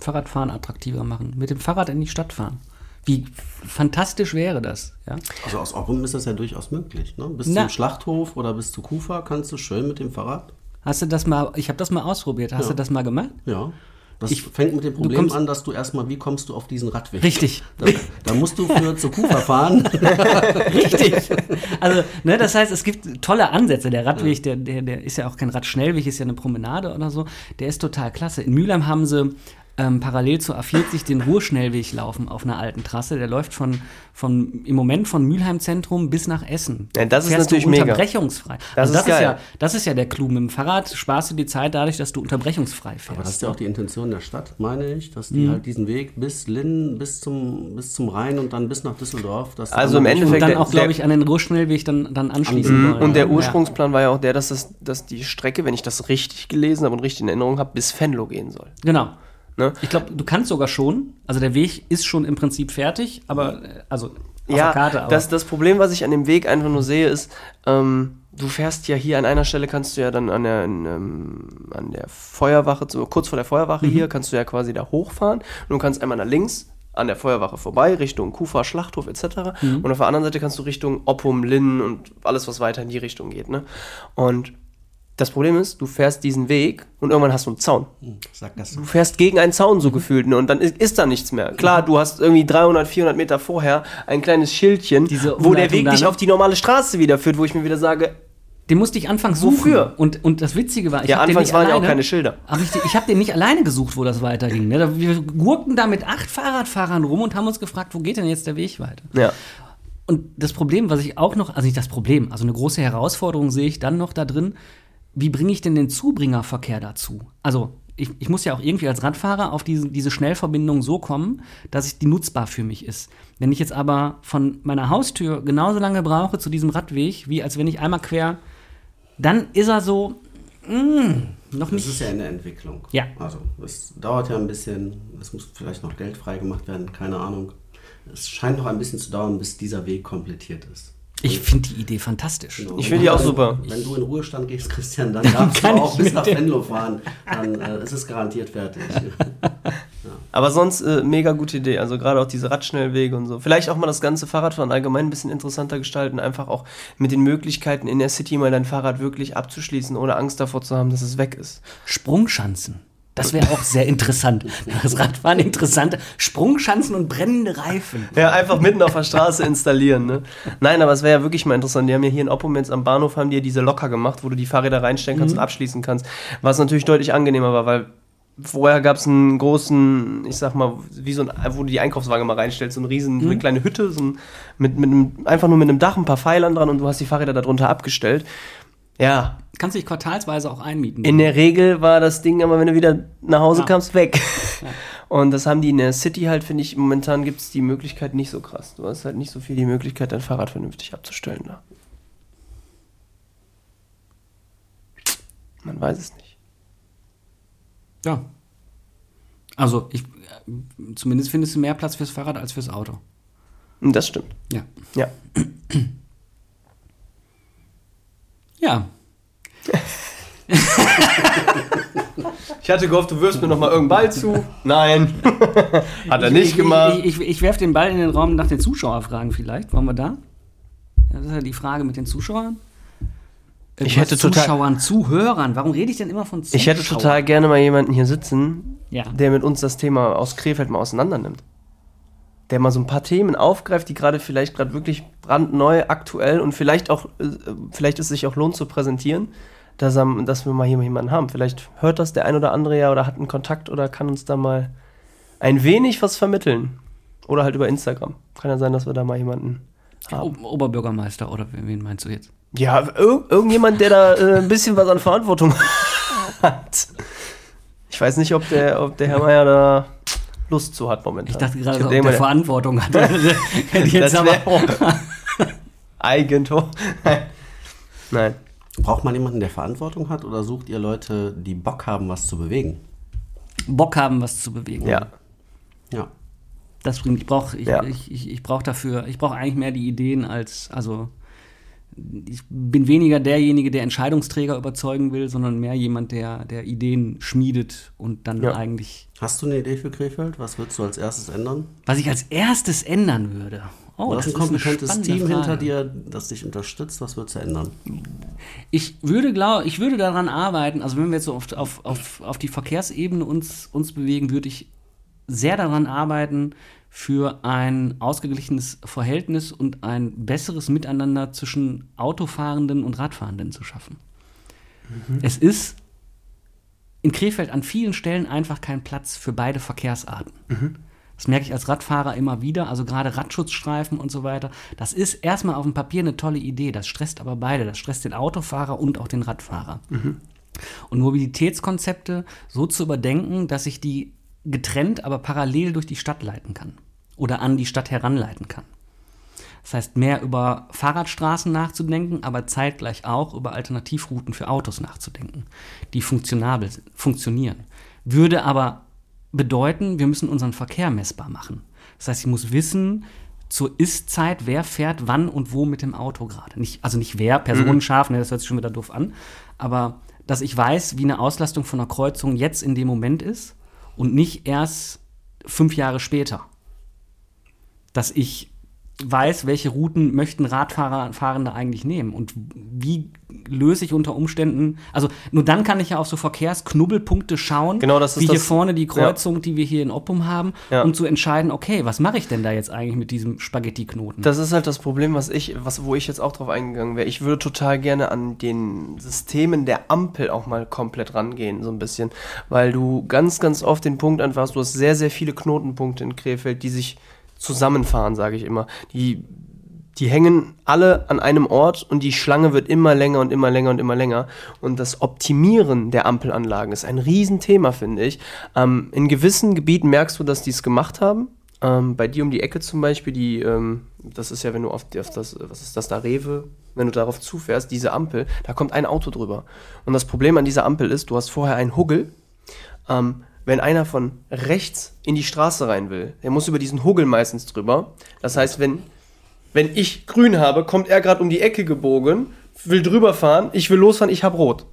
S1: Fahrradfahren attraktiver machen. Mit dem Fahrrad in die Stadt fahren. Wie fantastisch wäre das, ja?
S3: Also aus Oppum ist das ja durchaus möglich. Ne? Bis
S1: Na.
S3: zum Schlachthof oder bis zu Kufa kannst du schön mit dem Fahrrad.
S1: Hast du das mal, ich habe das mal ausprobiert, hast
S3: Ja.
S1: du das mal gemacht?
S3: Ja. Das
S1: Ich-
S3: fängt mit dem Problem
S1: kommst-
S3: an, dass du erstmal, wie kommst du auf diesen Radweg?
S1: Richtig.
S3: Da, da musst du für zu Kufa fahren.
S1: Richtig. Also, ne, das heißt, es gibt tolle Ansätze. Der Radweg, der, der, der ist ja auch kein Radschnellweg, ist ja eine Promenade oder so. Der ist total klasse. In Mülheim haben sie ähm, parallel zur A40 den Ruhrschnellweg laufen auf einer alten Trasse. Der läuft von, von im Moment von Mülheim Zentrum bis nach Essen.
S2: Ja, das ist
S1: Fährst du
S2: natürlich mega.
S1: unterbrechungsfrei.
S2: Das
S1: also
S2: ist
S1: das, ist
S2: geil.
S1: ja, das ist ja der Clou. Mit dem Fahrrad sparst du die Zeit dadurch, dass du unterbrechungsfrei fährst.
S3: Aber das ist ja auch die Intention der Stadt, meine ich, dass
S1: Mhm.
S3: die halt diesen Weg bis Linn, bis zum, bis zum Rhein und dann bis nach Düsseldorf. dass die
S2: Also im
S1: und
S2: Endeffekt-
S1: dann auch, glaube ich, an den Ruhrschnellweg dann, dann anschließen wollen.
S2: Und der
S1: Ja.
S2: Ursprungsplan war ja auch der, dass, das, dass die Strecke, wenn ich das richtig gelesen habe und richtig in Erinnerung habe, bis Venlo gehen soll.
S1: Genau.
S2: Ne?
S1: Ich glaube, du kannst sogar schon. Also der Weg ist schon im Prinzip fertig, aber äh, also auf
S2: ja,
S1: der Karte. Aber
S2: das, das Problem, was ich an dem Weg einfach nur sehe, ist, ähm, du fährst ja hier an einer Stelle, kannst du ja dann an der, in, ähm, an der Feuerwache, kurz vor der Feuerwache hier, kannst du ja quasi da hochfahren und du kannst einmal nach links an der Feuerwache vorbei, Richtung Kufa, Schlachthof etc. Und auf der anderen Seite kannst du Richtung Oppum, Linn und alles, was weiter in die Richtung geht. Ne? Und das Problem ist, du fährst diesen Weg und irgendwann hast du einen Zaun.
S3: Sag das.
S2: Du fährst gegen einen Zaun so gefühlt ne? und dann ist, ist da nichts mehr. Klar, du hast irgendwie 300, 400 Meter vorher ein kleines Schildchen, wo der Weg dich
S1: ne?
S2: auf die normale Straße wieder führt, wo ich mir wieder sage,
S1: den musste ich anfangs suchen.
S2: Wofür?
S1: Und, und das Witzige war, ich
S2: ja,
S1: hab den
S2: anfangs
S1: nicht
S2: waren ja auch
S1: alleine,
S2: keine Schilder.
S1: Aber ich, ich habe den nicht alleine gesucht, wo das weiterging. Ne? Wir gurkten da mit acht Fahrradfahrern rum und haben uns gefragt, wo geht denn jetzt der Weg weiter?
S2: Ja.
S1: Und das Problem, was ich auch noch, also nicht das Problem, also eine große Herausforderung sehe ich dann noch da drin, wie bringe ich denn den Zubringerverkehr dazu? Also ich, ich muss ja auch irgendwie als Radfahrer auf diese, diese Schnellverbindung so kommen, dass ich die nutzbar für mich ist. Wenn ich jetzt aber von meiner Haustür genauso lange brauche zu diesem Radweg, wie als wenn ich einmal quer, dann ist er so, mm, noch
S3: Das
S1: nicht.
S3: ist ja in der Entwicklung.
S1: Ja.
S3: Also, es dauert ja ein bisschen, es muss vielleicht noch Geld freigemacht werden, keine Ahnung. Es scheint noch ein bisschen zu dauern, bis dieser Weg komplettiert ist.
S1: Ich finde die Idee fantastisch.
S3: Genau.
S2: Ich finde die auch
S3: Wenn-
S2: super.
S3: Wenn du in Ruhestand gehst, Christian, dann darfst du auch
S1: ich
S3: bis nach Venlo fahren. Dann äh, ist es garantiert fertig.
S2: Aber sonst äh, mega gute Idee. Also gerade auch diese Radschnellwege und so. Vielleicht auch mal das ganze Fahrradfahren allgemein ein bisschen interessanter gestalten. Einfach auch mit den Möglichkeiten in der City mal dein Fahrrad wirklich abzuschließen, ohne Angst davor zu haben, dass es weg ist.
S1: Sprungschanzen. Das wäre auch sehr interessant. Das Radfahren interessant. Sprungschanzen und brennende Reifen.
S2: Ja, einfach mitten auf der Straße installieren, ne? Nein, aber es wäre ja wirklich mal interessant. Die haben ja hier in Oppum jetzt am Bahnhof haben die ja diese Locker gemacht, wo du die Fahrräder reinstellen kannst und abschließen kannst. Was natürlich deutlich angenehmer war, weil vorher gab es einen großen, ich sag mal, wie so ein, wo du die Einkaufswagen mal reinstellst, so eine riesen, so eine kleine Hütte, so ein, mit, mit einem, einfach nur mit einem Dach, ein paar Pfeilern dran und du hast die Fahrräder darunter abgestellt. Ja,
S1: Kannst dich quartalsweise auch einmieten.
S2: in der Regel war das Ding aber, wenn du wieder nach Hause
S1: Ja.
S2: kamst, weg. Und das haben die in der City halt, finde ich, momentan gibt es die Möglichkeit nicht so krass. Du hast halt nicht so viel die Möglichkeit, dein Fahrrad vernünftig abzustellen da. Man weiß es nicht.
S1: ja. Also, ich, zumindest findest du mehr Platz fürs Fahrrad als fürs Auto.
S2: Das stimmt.
S1: Ja.
S2: Ja.
S1: Ja.
S2: Ich hatte gehofft, du wirfst mir noch mal irgendeinen Ball zu. Nein. Hat er nicht
S1: ich,
S2: gemacht.
S1: Ich, ich, ich werfe den Ball in den Raum nach den Zuschauerfragen vielleicht. Wollen wir da? Ja, das ist ja die Frage mit den Zuschauern. Äh,
S2: Ich hätte total-
S1: Zuschauern, Zuhörern. Warum rede ich denn immer von Zuschauern?
S2: Ich hätte total gerne mal jemanden hier sitzen,
S1: Ja.
S2: der mit uns das Thema aus Krefeld mal auseinander nimmt. Der mal so ein paar Themen aufgreift, die gerade vielleicht gerade wirklich brandneu, aktuell und vielleicht auch, äh, vielleicht es sich auch lohnt zu präsentieren, dass, am- dass wir mal hier jemanden haben. Vielleicht hört das der ein oder andere ja oder hat einen Kontakt oder kann uns da mal ein wenig was vermitteln. Oder halt über Instagram. Kann ja sein, dass wir da mal jemanden haben.
S1: O- Oberbürgermeister oder wen wen meinst du jetzt?
S2: Ja, ir irgendjemand, der da äh, ein bisschen was an Verantwortung hat. Ich weiß nicht, ob der, ob der Herr Meier da Lust zu hat momentan.
S1: Ich dachte gerade, so, ob der Verantwortung hat. Ich jetzt
S2: Das
S1: aber
S2: auch Eigentor. Nein. Nein.
S3: Braucht man jemanden, der Verantwortung hat oder sucht ihr Leute, die Bock haben, was zu bewegen?
S1: Bock haben, was zu bewegen.
S2: Ja.
S3: Ja.
S1: Das bringt, ich brauche ich,
S2: Ja.
S1: ich, ich, ich brauch dafür, ich brauche eigentlich mehr die Ideen als, also ich bin weniger derjenige, der Entscheidungsträger überzeugen will, sondern mehr jemand, der, der Ideen schmiedet und dann
S2: Ja.
S1: eigentlich,
S3: Hast du eine Idee für Krefeld? Was würdest du als erstes ändern?
S1: was ich als erstes ändern würde. Oh,
S3: du
S1: das
S3: hast ein
S1: ist eine
S3: kompetentes Team hinter
S1: Frage.
S3: dir, das dich unterstützt. Was würdest du ändern?
S1: Ich würde glaub, ich würde daran arbeiten, also wenn wir jetzt so auf, auf, auf, auf die Verkehrsebene uns, uns bewegen, würde ich sehr daran arbeiten, für ein ausgeglichenes Verhältnis und ein besseres Miteinander zwischen Autofahrenden und Radfahrenden zu schaffen. Es ist in Krefeld an vielen Stellen einfach kein Platz für beide Verkehrsarten. Das merke ich als Radfahrer immer wieder, also gerade Radschutzstreifen und so weiter. Das ist erstmal auf dem Papier eine tolle Idee, das stresst aber beide, das stresst den Autofahrer und auch den Radfahrer. Und Mobilitätskonzepte so zu überdenken, dass ich die getrennt, aber parallel durch die Stadt leiten kann oder an die Stadt heranleiten kann. Das heißt, mehr über Fahrradstraßen nachzudenken, aber zeitgleich auch über Alternativrouten für Autos nachzudenken, die funktionabel funktionieren. Würde aber bedeuten, wir müssen unseren Verkehr messbar machen. Das heißt, ich muss wissen, zur Ist-Zeit, wer fährt wann und wo mit dem Auto gerade. Nicht, also nicht wer, personenscharf, ne, das hört sich schon wieder doof an, aber dass ich weiß, wie eine Auslastung von einer Kreuzung jetzt in dem Moment ist und nicht erst fünf Jahre später dass ich weiß, welche Routen möchten Radfahrer Fahrende eigentlich nehmen und wie löse ich unter Umständen, also nur dann kann ich ja auf so Verkehrsknubbelpunkte schauen,
S2: Genau, das ist
S1: wie hier
S2: das-
S1: vorne die Kreuzung, die wir hier in Oppum haben,
S2: Ja.
S1: um zu entscheiden, okay, was mache ich denn da jetzt eigentlich mit diesem Spaghetti-Knoten?
S2: Das ist halt das Problem, was ich, was, wo ich jetzt auch drauf eingegangen wäre. Ich würde total gerne an den Systemen der Ampel auch mal komplett rangehen, so ein bisschen. Weil du ganz, ganz oft den Punkt einfach hast, du hast sehr, sehr viele Knotenpunkte in Krefeld, die sich zusammenfahren, sage ich immer. Die, die hängen alle an einem Ort und die Schlange wird immer länger und immer länger und immer länger. Und das Optimieren der Ampelanlagen ist ein Riesenthema, finde ich. Ähm, in gewissen Gebieten merkst du, dass die es gemacht haben. Ähm, bei dir um die Ecke zum Beispiel, die, ähm, das ist ja, wenn du auf, auf das, was ist das da, Rewe, wenn du darauf zufährst, diese Ampel, da kommt ein Auto drüber. Und das Problem an dieser Ampel ist, du hast vorher einen Huggel. Ähm, wenn einer von rechts in die Straße rein will, der muss über diesen Huggel meistens drüber. Das heißt, wenn, wenn ich grün habe, kommt er gerade um die Ecke gebogen, will drüber fahren, ich will losfahren, ich habe rot.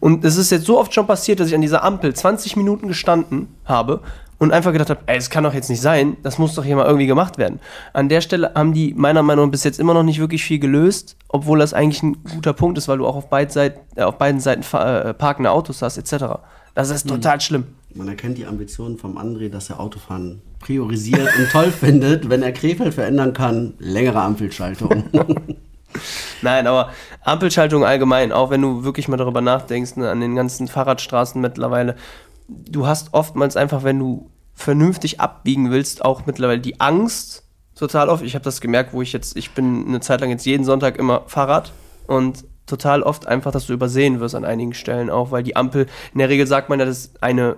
S2: Und es ist jetzt so oft schon passiert, dass ich an dieser Ampel 20 Minuten gestanden habe und einfach gedacht habe, ey, es kann doch jetzt nicht sein, das muss doch hier mal irgendwie gemacht werden. An der Stelle haben die meiner Meinung nach bis jetzt immer noch nicht wirklich viel gelöst, obwohl das eigentlich ein guter Punkt ist, weil du auch auf, beid Seit, äh, auf beiden Seiten äh, parkende Autos hast, etc. Das ist total schlimm.
S3: Man erkennt die Ambitionen vom André, dass er Autofahren priorisiert und toll findet. Wenn er Krefeld verändern kann, längere Ampelschaltung.
S2: Nein, aber Ampelschaltung allgemein, auch wenn du wirklich mal darüber nachdenkst, ne, an den ganzen Fahrradstraßen mittlerweile, du hast oftmals einfach, wenn du vernünftig abbiegen willst, auch mittlerweile die Angst total oft. Ich habe das gemerkt, wo ich jetzt, ich bin eine Zeit lang jetzt jeden Sonntag immer Fahrrad und total oft einfach, dass du übersehen wirst an einigen Stellen auch, weil die Ampel, in der Regel sagt man ja, dass eine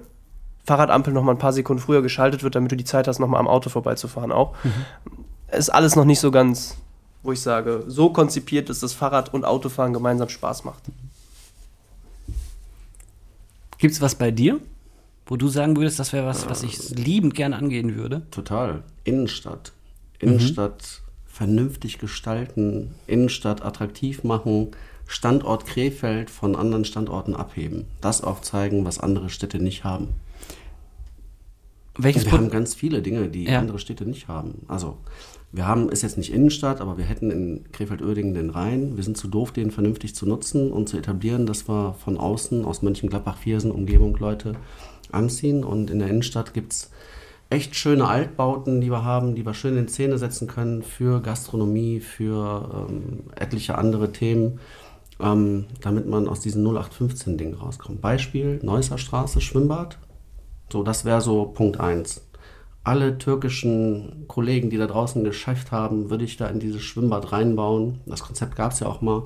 S2: Fahrradampel noch mal ein paar Sekunden früher geschaltet wird, damit du die Zeit hast, noch mal am Auto vorbeizufahren auch. Ist alles noch nicht so ganz, wo ich sage, so konzipiert, dass das Fahrrad und Autofahren gemeinsam Spaß macht.
S1: Gibt es was bei dir, wo du sagen würdest, das wäre was, was ich liebend gerne angehen würde?
S3: Total. Innenstadt. Innenstadt vernünftig gestalten, Innenstadt attraktiv machen, Standort Krefeld von anderen Standorten abheben. Das aufzeigen, was andere Städte nicht haben.
S1: Welches
S3: wir
S1: Pot-
S3: haben ganz viele Dinge, die
S1: Ja.
S3: andere Städte nicht haben. Also wir haben, ist jetzt nicht Innenstadt, aber wir hätten in Krefeld-Uerdingen den Rhein. Wir sind zu doof, den vernünftig zu nutzen und zu etablieren, dass wir von außen, aus Mönchengladbach, Viersen, Umgebung Leute anziehen. Und in der Innenstadt gibt es echt schöne Altbauten, die wir haben, die wir schön in Szene setzen können für Gastronomie, für ähm, etliche andere Themen, ähm, damit man aus diesen 0815-Dingen rauskommt. Beispiel, Neusser Straße, Schwimmbad. So, das wäre so Punkt 1. Alle türkischen Kollegen, die da draußen ein Geschäft haben, würde ich da in dieses Schwimmbad reinbauen. Das Konzept gab es ja auch mal.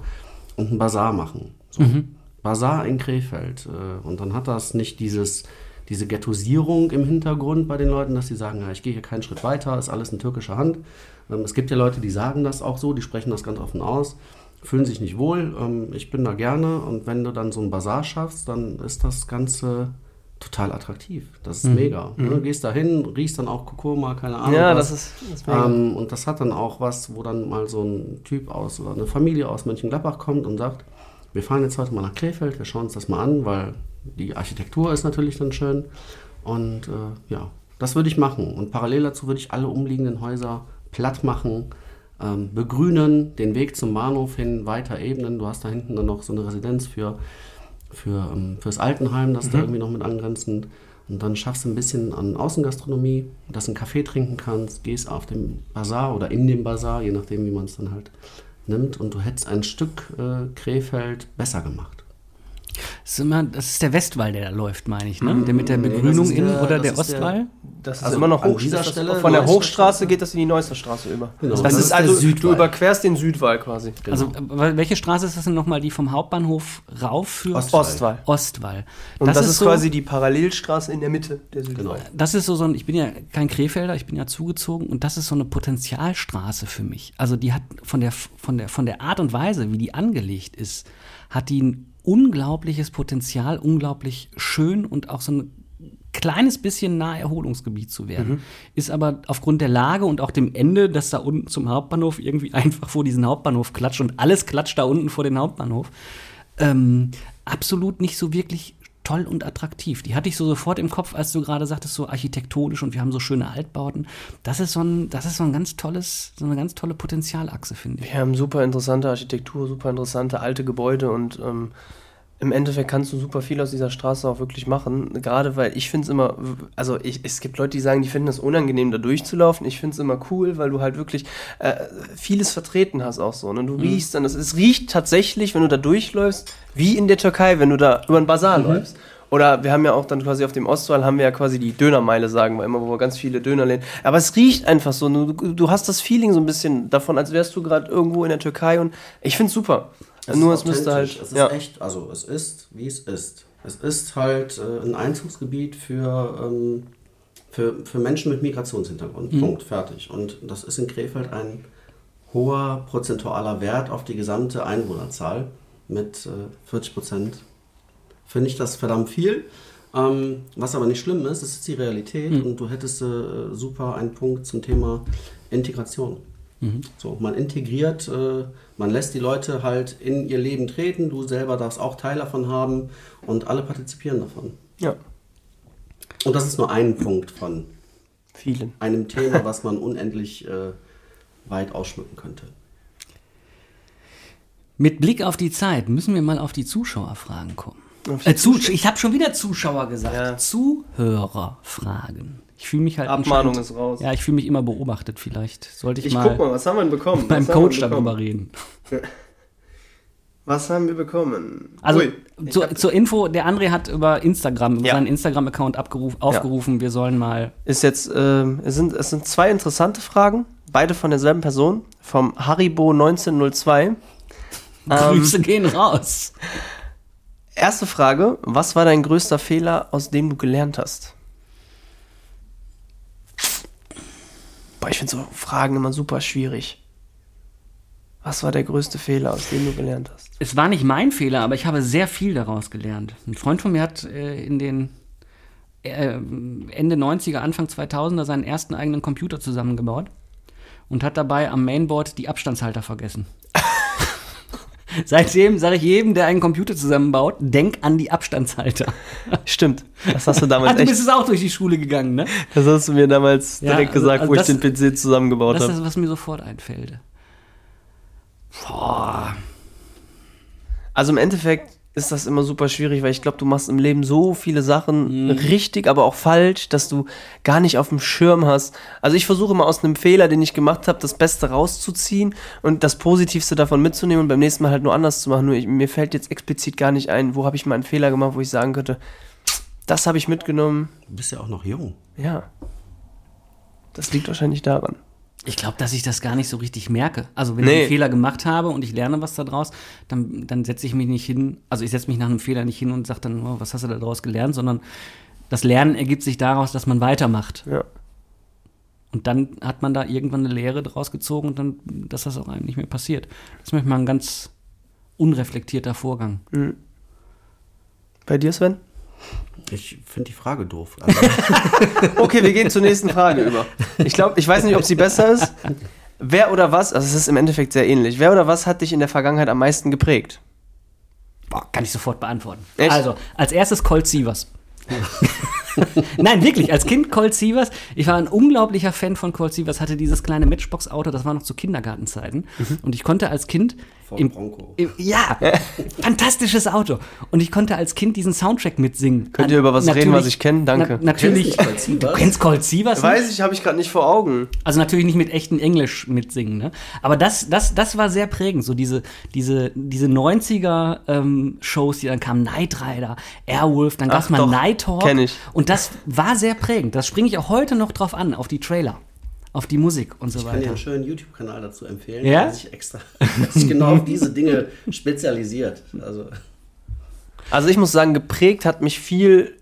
S3: Und einen Bazar machen. So. Bazar in Krefeld. äh, Und dann hat das nicht dieses, diese Ghettosierung im Hintergrund bei den Leuten, dass sie sagen, ja, ich gehe hier keinen Schritt weiter, ist alles in türkischer Hand. Ähm, Es gibt ja Leute, die sagen das auch so, die sprechen das ganz offen aus, fühlen sich nicht wohl. Ähm, Ich bin da gerne und wenn du dann so einen Bazar schaffst, dann ist das Ganze total attraktiv. Das ist mega. Ne? Gehst da hin, riechst dann auch Kurkuma, keine Ahnung.
S2: Ja,
S3: was.
S2: das ist, das ist mega.
S3: Ähm, und das hat dann auch was, wo dann mal so ein Typ aus oder eine Familie aus Mönchengladbach kommt und sagt, wir fahren jetzt heute mal nach Krefeld, wir schauen uns das mal an, weil die Architektur ist natürlich dann schön. Und äh, ja, das würde ich machen. Und parallel dazu würde ich alle umliegenden Häuser platt machen, ähm, begrünen, den Weg zum Bahnhof hin weiter ebnen. Du hast da hinten dann noch so eine Residenz für, für, ähm, fürs Altenheim, das da irgendwie noch mit angrenzend. Und dann schaffst du ein bisschen an Außengastronomie, dass du einen Kaffee trinken kannst, gehst auf dem Bazar oder in dem Bazar, je nachdem, wie man es dann halt nimmt. Und du hättest ein Stück äh, Krefeld besser gemacht.
S1: Das ist, immer, das ist der Westwall, der da läuft, meine ich, ne? Der mit der Begrünung
S3: ist
S1: in
S3: der-
S1: oder
S3: das
S1: der
S3: der-
S1: Ostwall?
S2: Das ist
S3: Also
S2: immer noch
S3: an
S2: hoch.
S3: dieser
S2: das
S3: Stelle
S2: Von der Hochstraße
S3: Straße.
S2: geht das in die Neusser Straße über.
S3: Genau,
S2: das,
S3: das
S2: ist
S3: ist der
S2: also, du
S3: Südwall.
S2: überquerst den Südwall quasi.
S1: Also, äh, welche Straße ist das denn nochmal? Die vom Hauptbahnhof rauf für
S3: Ostwall.
S2: Ostwall.
S1: Ostwall.
S2: Und das, ist,
S1: so,
S2: quasi die Parallelstraße in der Mitte der Südwall.
S1: Das ist so, so ein, ich bin ja kein Krefelder, ich bin ja zugezogen und das ist so eine Potenzialstraße für mich. Also die hat von der, von der, von der Art und Weise, wie die angelegt ist, hat die ein unglaubliches Potenzial, unglaublich schön und auch so ein kleines bisschen nah Erholungsgebiet zu werden. Ist aber aufgrund der Lage und auch dem Ende, das da unten zum Hauptbahnhof irgendwie einfach vor diesen Hauptbahnhof klatscht und alles klatscht da unten vor den Hauptbahnhof, ähm, absolut nicht so wirklich toll und attraktiv. Die hatte ich so sofort im Kopf, als du gerade sagtest, so architektonisch und wir haben so schöne Altbauten. Das ist so ein, das ist so ein ganz tolles, so eine ganz tolle Potenzialachse, finde ich.
S2: Wir haben super interessante Architektur, super interessante alte Gebäude und ähm, im Endeffekt kannst du super viel aus dieser Straße auch wirklich machen. Gerade weil ich finde es immer, also ich, es gibt Leute, die sagen, die finden es unangenehm, da durchzulaufen. Ich finde es immer cool, weil du halt wirklich äh, vieles vertreten hast auch so. Und du riechst dann, es, es riecht tatsächlich, wenn du da durchläufst, wie in der Türkei, wenn du da über einen Bazar läufst. Oder wir haben ja auch dann quasi auf dem Ostwall haben wir ja quasi die Dönermeile, sagen wir immer, wo wir ganz viele Döner lehnen. Aber es riecht einfach so. Du, du hast das Feeling so ein bisschen davon, als wärst du gerade irgendwo in der Türkei und ich finde es. Nur es
S3: ist
S2: müsste halt.
S3: Es ist
S2: ja.
S3: echt, also es ist, wie es ist. Es ist halt äh, ein Einzugsgebiet für, ähm, für, für Menschen mit Migrationshintergrund.
S2: Mhm.
S3: Punkt, fertig. Und das ist in Krefeld ein hoher prozentualer Wert auf die gesamte Einwohnerzahl mit äh, 40 Prozent. Finde ich das verdammt viel. Ähm, was aber nicht schlimm ist, es ist die Realität
S2: Mhm.
S3: und du hättest äh, super einen Punkt zum Thema Integration. So, man integriert, äh, man lässt die Leute halt in ihr Leben treten, du selber darfst auch Teil davon haben und alle partizipieren davon.
S2: ja,
S3: Und das ist nur ein Punkt von
S2: vielen.
S3: einem Thema, was man unendlich äh, weit ausschmücken könnte.
S1: Mit Blick auf die Zeit müssen wir mal auf die Zuschauerfragen kommen. Äh, zu, ich habe schon wieder Zuschauer gesagt.
S2: Ja.
S1: Zuhörerfragen. Ich fühle mich halt
S2: Abmahnung ist raus.
S1: Ja, ich fühle mich immer beobachtet. Vielleicht sollte ich,
S2: Ich
S1: mal,
S2: guck mal, was haben wir denn bekommen?
S1: beim
S2: was
S1: Coach darüber reden.
S2: Was haben wir bekommen?
S1: Also
S2: Ui, ich
S1: zu, zur Info, der André hat über Instagram, über
S2: Ja.
S1: seinen Instagram-Account aufgerufen, wir sollen mal.
S2: ist jetzt, ähm, es, sind, es sind zwei interessante Fragen, beide von derselben Person, vom Haribo 1902. Ähm,
S1: Grüße gehen raus.
S2: erste Frage, was war dein größter Fehler, aus dem du gelernt hast? Boah, ich finde so Fragen immer super schwierig. Was war der größte Fehler, aus dem du gelernt hast?
S1: Es war nicht mein Fehler, aber ich habe sehr viel daraus gelernt. Ein Freund von mir hat äh, in den äh, Ende 90er, Anfang 2000er seinen ersten eigenen Computer zusammengebaut. und hat dabei am Mainboard die Abstandshalter vergessen. Seitdem sage ich jedem, der einen Computer zusammenbaut, denk an die Abstandshalter.
S2: Stimmt. Das hast du damals
S1: du
S2: echt.
S1: bist es auch durch die Schule gegangen, ne?
S2: Das hast du mir damals
S1: Ja,
S2: direkt
S1: also-
S2: gesagt,
S1: also
S2: wo
S1: das-
S2: ich den PC zusammengebaut
S1: Das ist
S2: habe.
S1: das, was mir sofort einfällt. Boah.
S2: Also im Endeffekt ist das immer super schwierig, weil ich glaube, du machst im Leben so viele Sachen
S1: Mhm.
S2: richtig, aber auch falsch, dass du gar nicht auf dem Schirm hast. Also ich versuche immer aus einem Fehler, den ich gemacht habe, das Beste rauszuziehen und das Positivste davon mitzunehmen und beim nächsten Mal halt nur anders zu machen. Nur ich, mir fällt jetzt explizit gar nicht ein, wo habe ich mal einen Fehler gemacht, wo ich sagen könnte, das habe ich mitgenommen.
S3: Du bist ja auch noch jung.
S2: Ja. Das liegt wahrscheinlich daran.
S1: Ich glaube, dass ich das gar nicht so richtig merke. Also wenn
S2: Nee.
S1: ich einen Fehler gemacht habe und ich lerne was daraus, dann, dann setze ich mich nicht hin, also ich setze mich nach einem Fehler nicht hin und sage dann, oh, was hast du daraus gelernt, sondern das Lernen ergibt sich daraus, dass man weitermacht.
S2: Ja.
S1: Und dann hat man da irgendwann eine Lehre draus gezogen und dann, dass das auch einem nicht mehr passiert. Das ist manchmal ein ganz unreflektierter Vorgang.
S2: Bei dir, Sven?
S3: Ich finde die Frage doof. Also,
S2: Okay, wir gehen zur nächsten Frage über. Ich glaube, ich weiß nicht, ob sie besser ist. Wer oder was, also es ist im Endeffekt sehr ähnlich. Wer oder was hat dich in der Vergangenheit am meisten geprägt?
S1: Boah, kann ich sofort beantworten.
S2: Echt?
S1: Also, als erstes Colt Sievers. Nein, wirklich, als Kind Colt Sievers. Ich war ein unglaublicher Fan von Colt Sievers, hatte dieses kleine Matchbox-Auto, das war noch zu Kindergartenzeiten. Und ich konnte als Kind.
S3: Vom
S1: Im,
S3: Bronco.
S1: Im, ja, fantastisches Auto. Und ich konnte als Kind diesen Soundtrack mitsingen.
S2: Könnt ihr über was reden, was ich kenne? Danke.
S1: Na, natürlich.
S3: Kennst du
S1: kennst Colt Sievers?
S2: Weiß ich, habe ich gerade nicht vor Augen.
S1: Also natürlich nicht mit echten Englisch mitsingen, ne? Aber das, das, das war sehr prägend. So diese, diese, diese 90er ähm, Shows, die dann kamen, Knight Rider, Airwolf, dann gab's
S2: Ach
S1: mal
S2: doch,
S1: Nighthawk.
S2: kenn ich.
S1: Und das war sehr prägend. Das springe ich auch heute noch drauf an, auf die Trailer, auf die Musik und so
S3: Ich kann dir
S1: weiter.
S3: einen schönen YouTube-Kanal dazu empfehlen,
S1: Ja?
S3: der sich extra der sich genau auf diese Dinge spezialisiert. Also,
S2: Also ich muss sagen, geprägt hat mich viel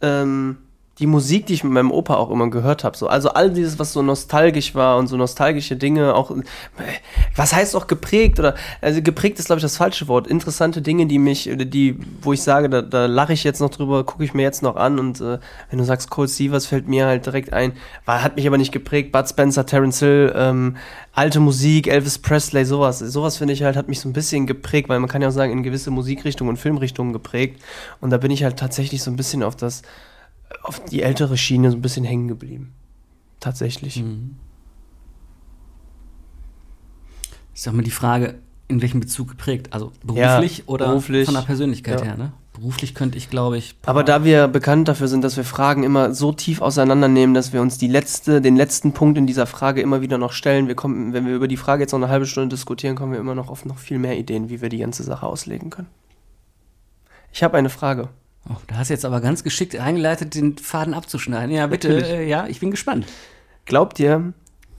S2: ähm, die Musik, die ich mit meinem Opa auch immer gehört habe. So, also all dieses, was so nostalgisch war und so nostalgische Dinge, auch was heißt auch geprägt oder also geprägt ist glaube ich das falsche Wort. Interessante Dinge, die mich, die, wo ich sage, da, da lache ich jetzt noch drüber, gucke ich mir jetzt noch an und äh, wenn du sagst Cold Sievers, fällt mir halt direkt ein. War, hat mich aber nicht geprägt. Bud Spencer, Terence Hill, ähm, alte Musik, Elvis Presley, sowas. Sowas finde ich halt, hat mich so ein bisschen geprägt, weil man kann ja auch sagen, in gewisse Musikrichtungen und Filmrichtungen geprägt. Und da bin ich halt tatsächlich so ein bisschen auf das, auf die ältere Schiene so ein bisschen hängen geblieben. Tatsächlich.
S1: Ist doch mal die Frage, in welchem Bezug geprägt? Also beruflich oder
S2: beruflich.
S1: von der Persönlichkeit
S2: Ja.
S1: her, ne? Beruflich könnte ich, glaube ich.
S2: Aber da wir bekannt dafür sind, dass wir Fragen immer so tief auseinandernehmen, dass wir uns die letzte, den letzten Punkt in dieser Frage immer wieder noch stellen, wir kommen, wenn wir über die Frage jetzt noch eine halbe Stunde diskutieren, kommen wir immer noch auf noch viel mehr Ideen, wie wir die ganze Sache auslegen können. Ich habe eine Frage.
S1: Oh, da hast du jetzt aber ganz geschickt eingeleitet, den Faden abzuschneiden. Ja, bitte, äh, ja, ich bin gespannt.
S2: Glaubt ihr,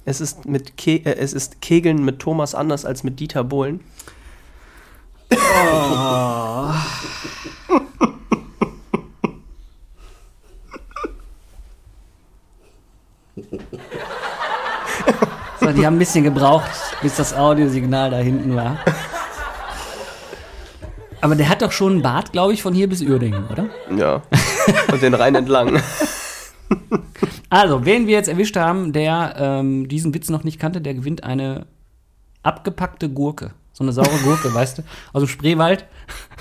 S2: es ist mit Ke äh, es ist Kegeln mit Thomas anders als mit Dieter Bohlen?
S1: So, die haben ein bisschen gebraucht, bis das Audiosignal da hinten war. Aber der hat doch schon einen Bart, glaube ich, von hier bis Uerdingen, oder?
S2: Ja. Und den Rhein entlang.
S1: Also, wen wir jetzt erwischt haben, der ähm, diesen Witz noch nicht kannte, der gewinnt eine abgepackte Gurke. So eine saure Gurke, weißt du? Aus dem Spreewald.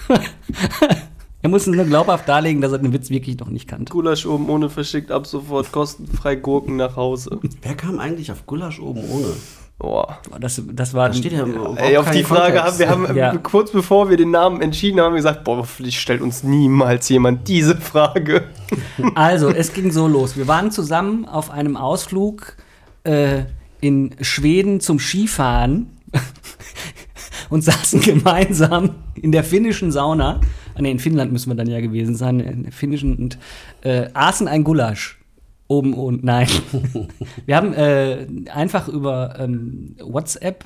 S1: er muss nur glaubhaft darlegen, dass er den Witz wirklich noch nicht kannte.
S2: Gulasch oben ohne verschickt ab sofort kostenfrei Gurken nach Hause.
S3: wer kam eigentlich auf Gulasch oben ohne?
S2: Boah.
S1: Das, das war
S3: Da steht ja überhaupt
S2: Ey, auf die Frage haben wir haben
S1: Ja.
S2: kurz bevor wir den Namen entschieden haben, gesagt, boah, hoffentlich stellt uns niemals jemand diese Frage.
S1: Also, es ging so los. Wir waren zusammen auf einem Ausflug äh, in Schweden zum Skifahren und saßen gemeinsam in der finnischen Sauna. Ah, nee, in Finnland müssen wir dann ja gewesen sein, in der finnischen und äh, aßen ein Gulasch. Oben und nein. wir haben äh, einfach über ähm, WhatsApp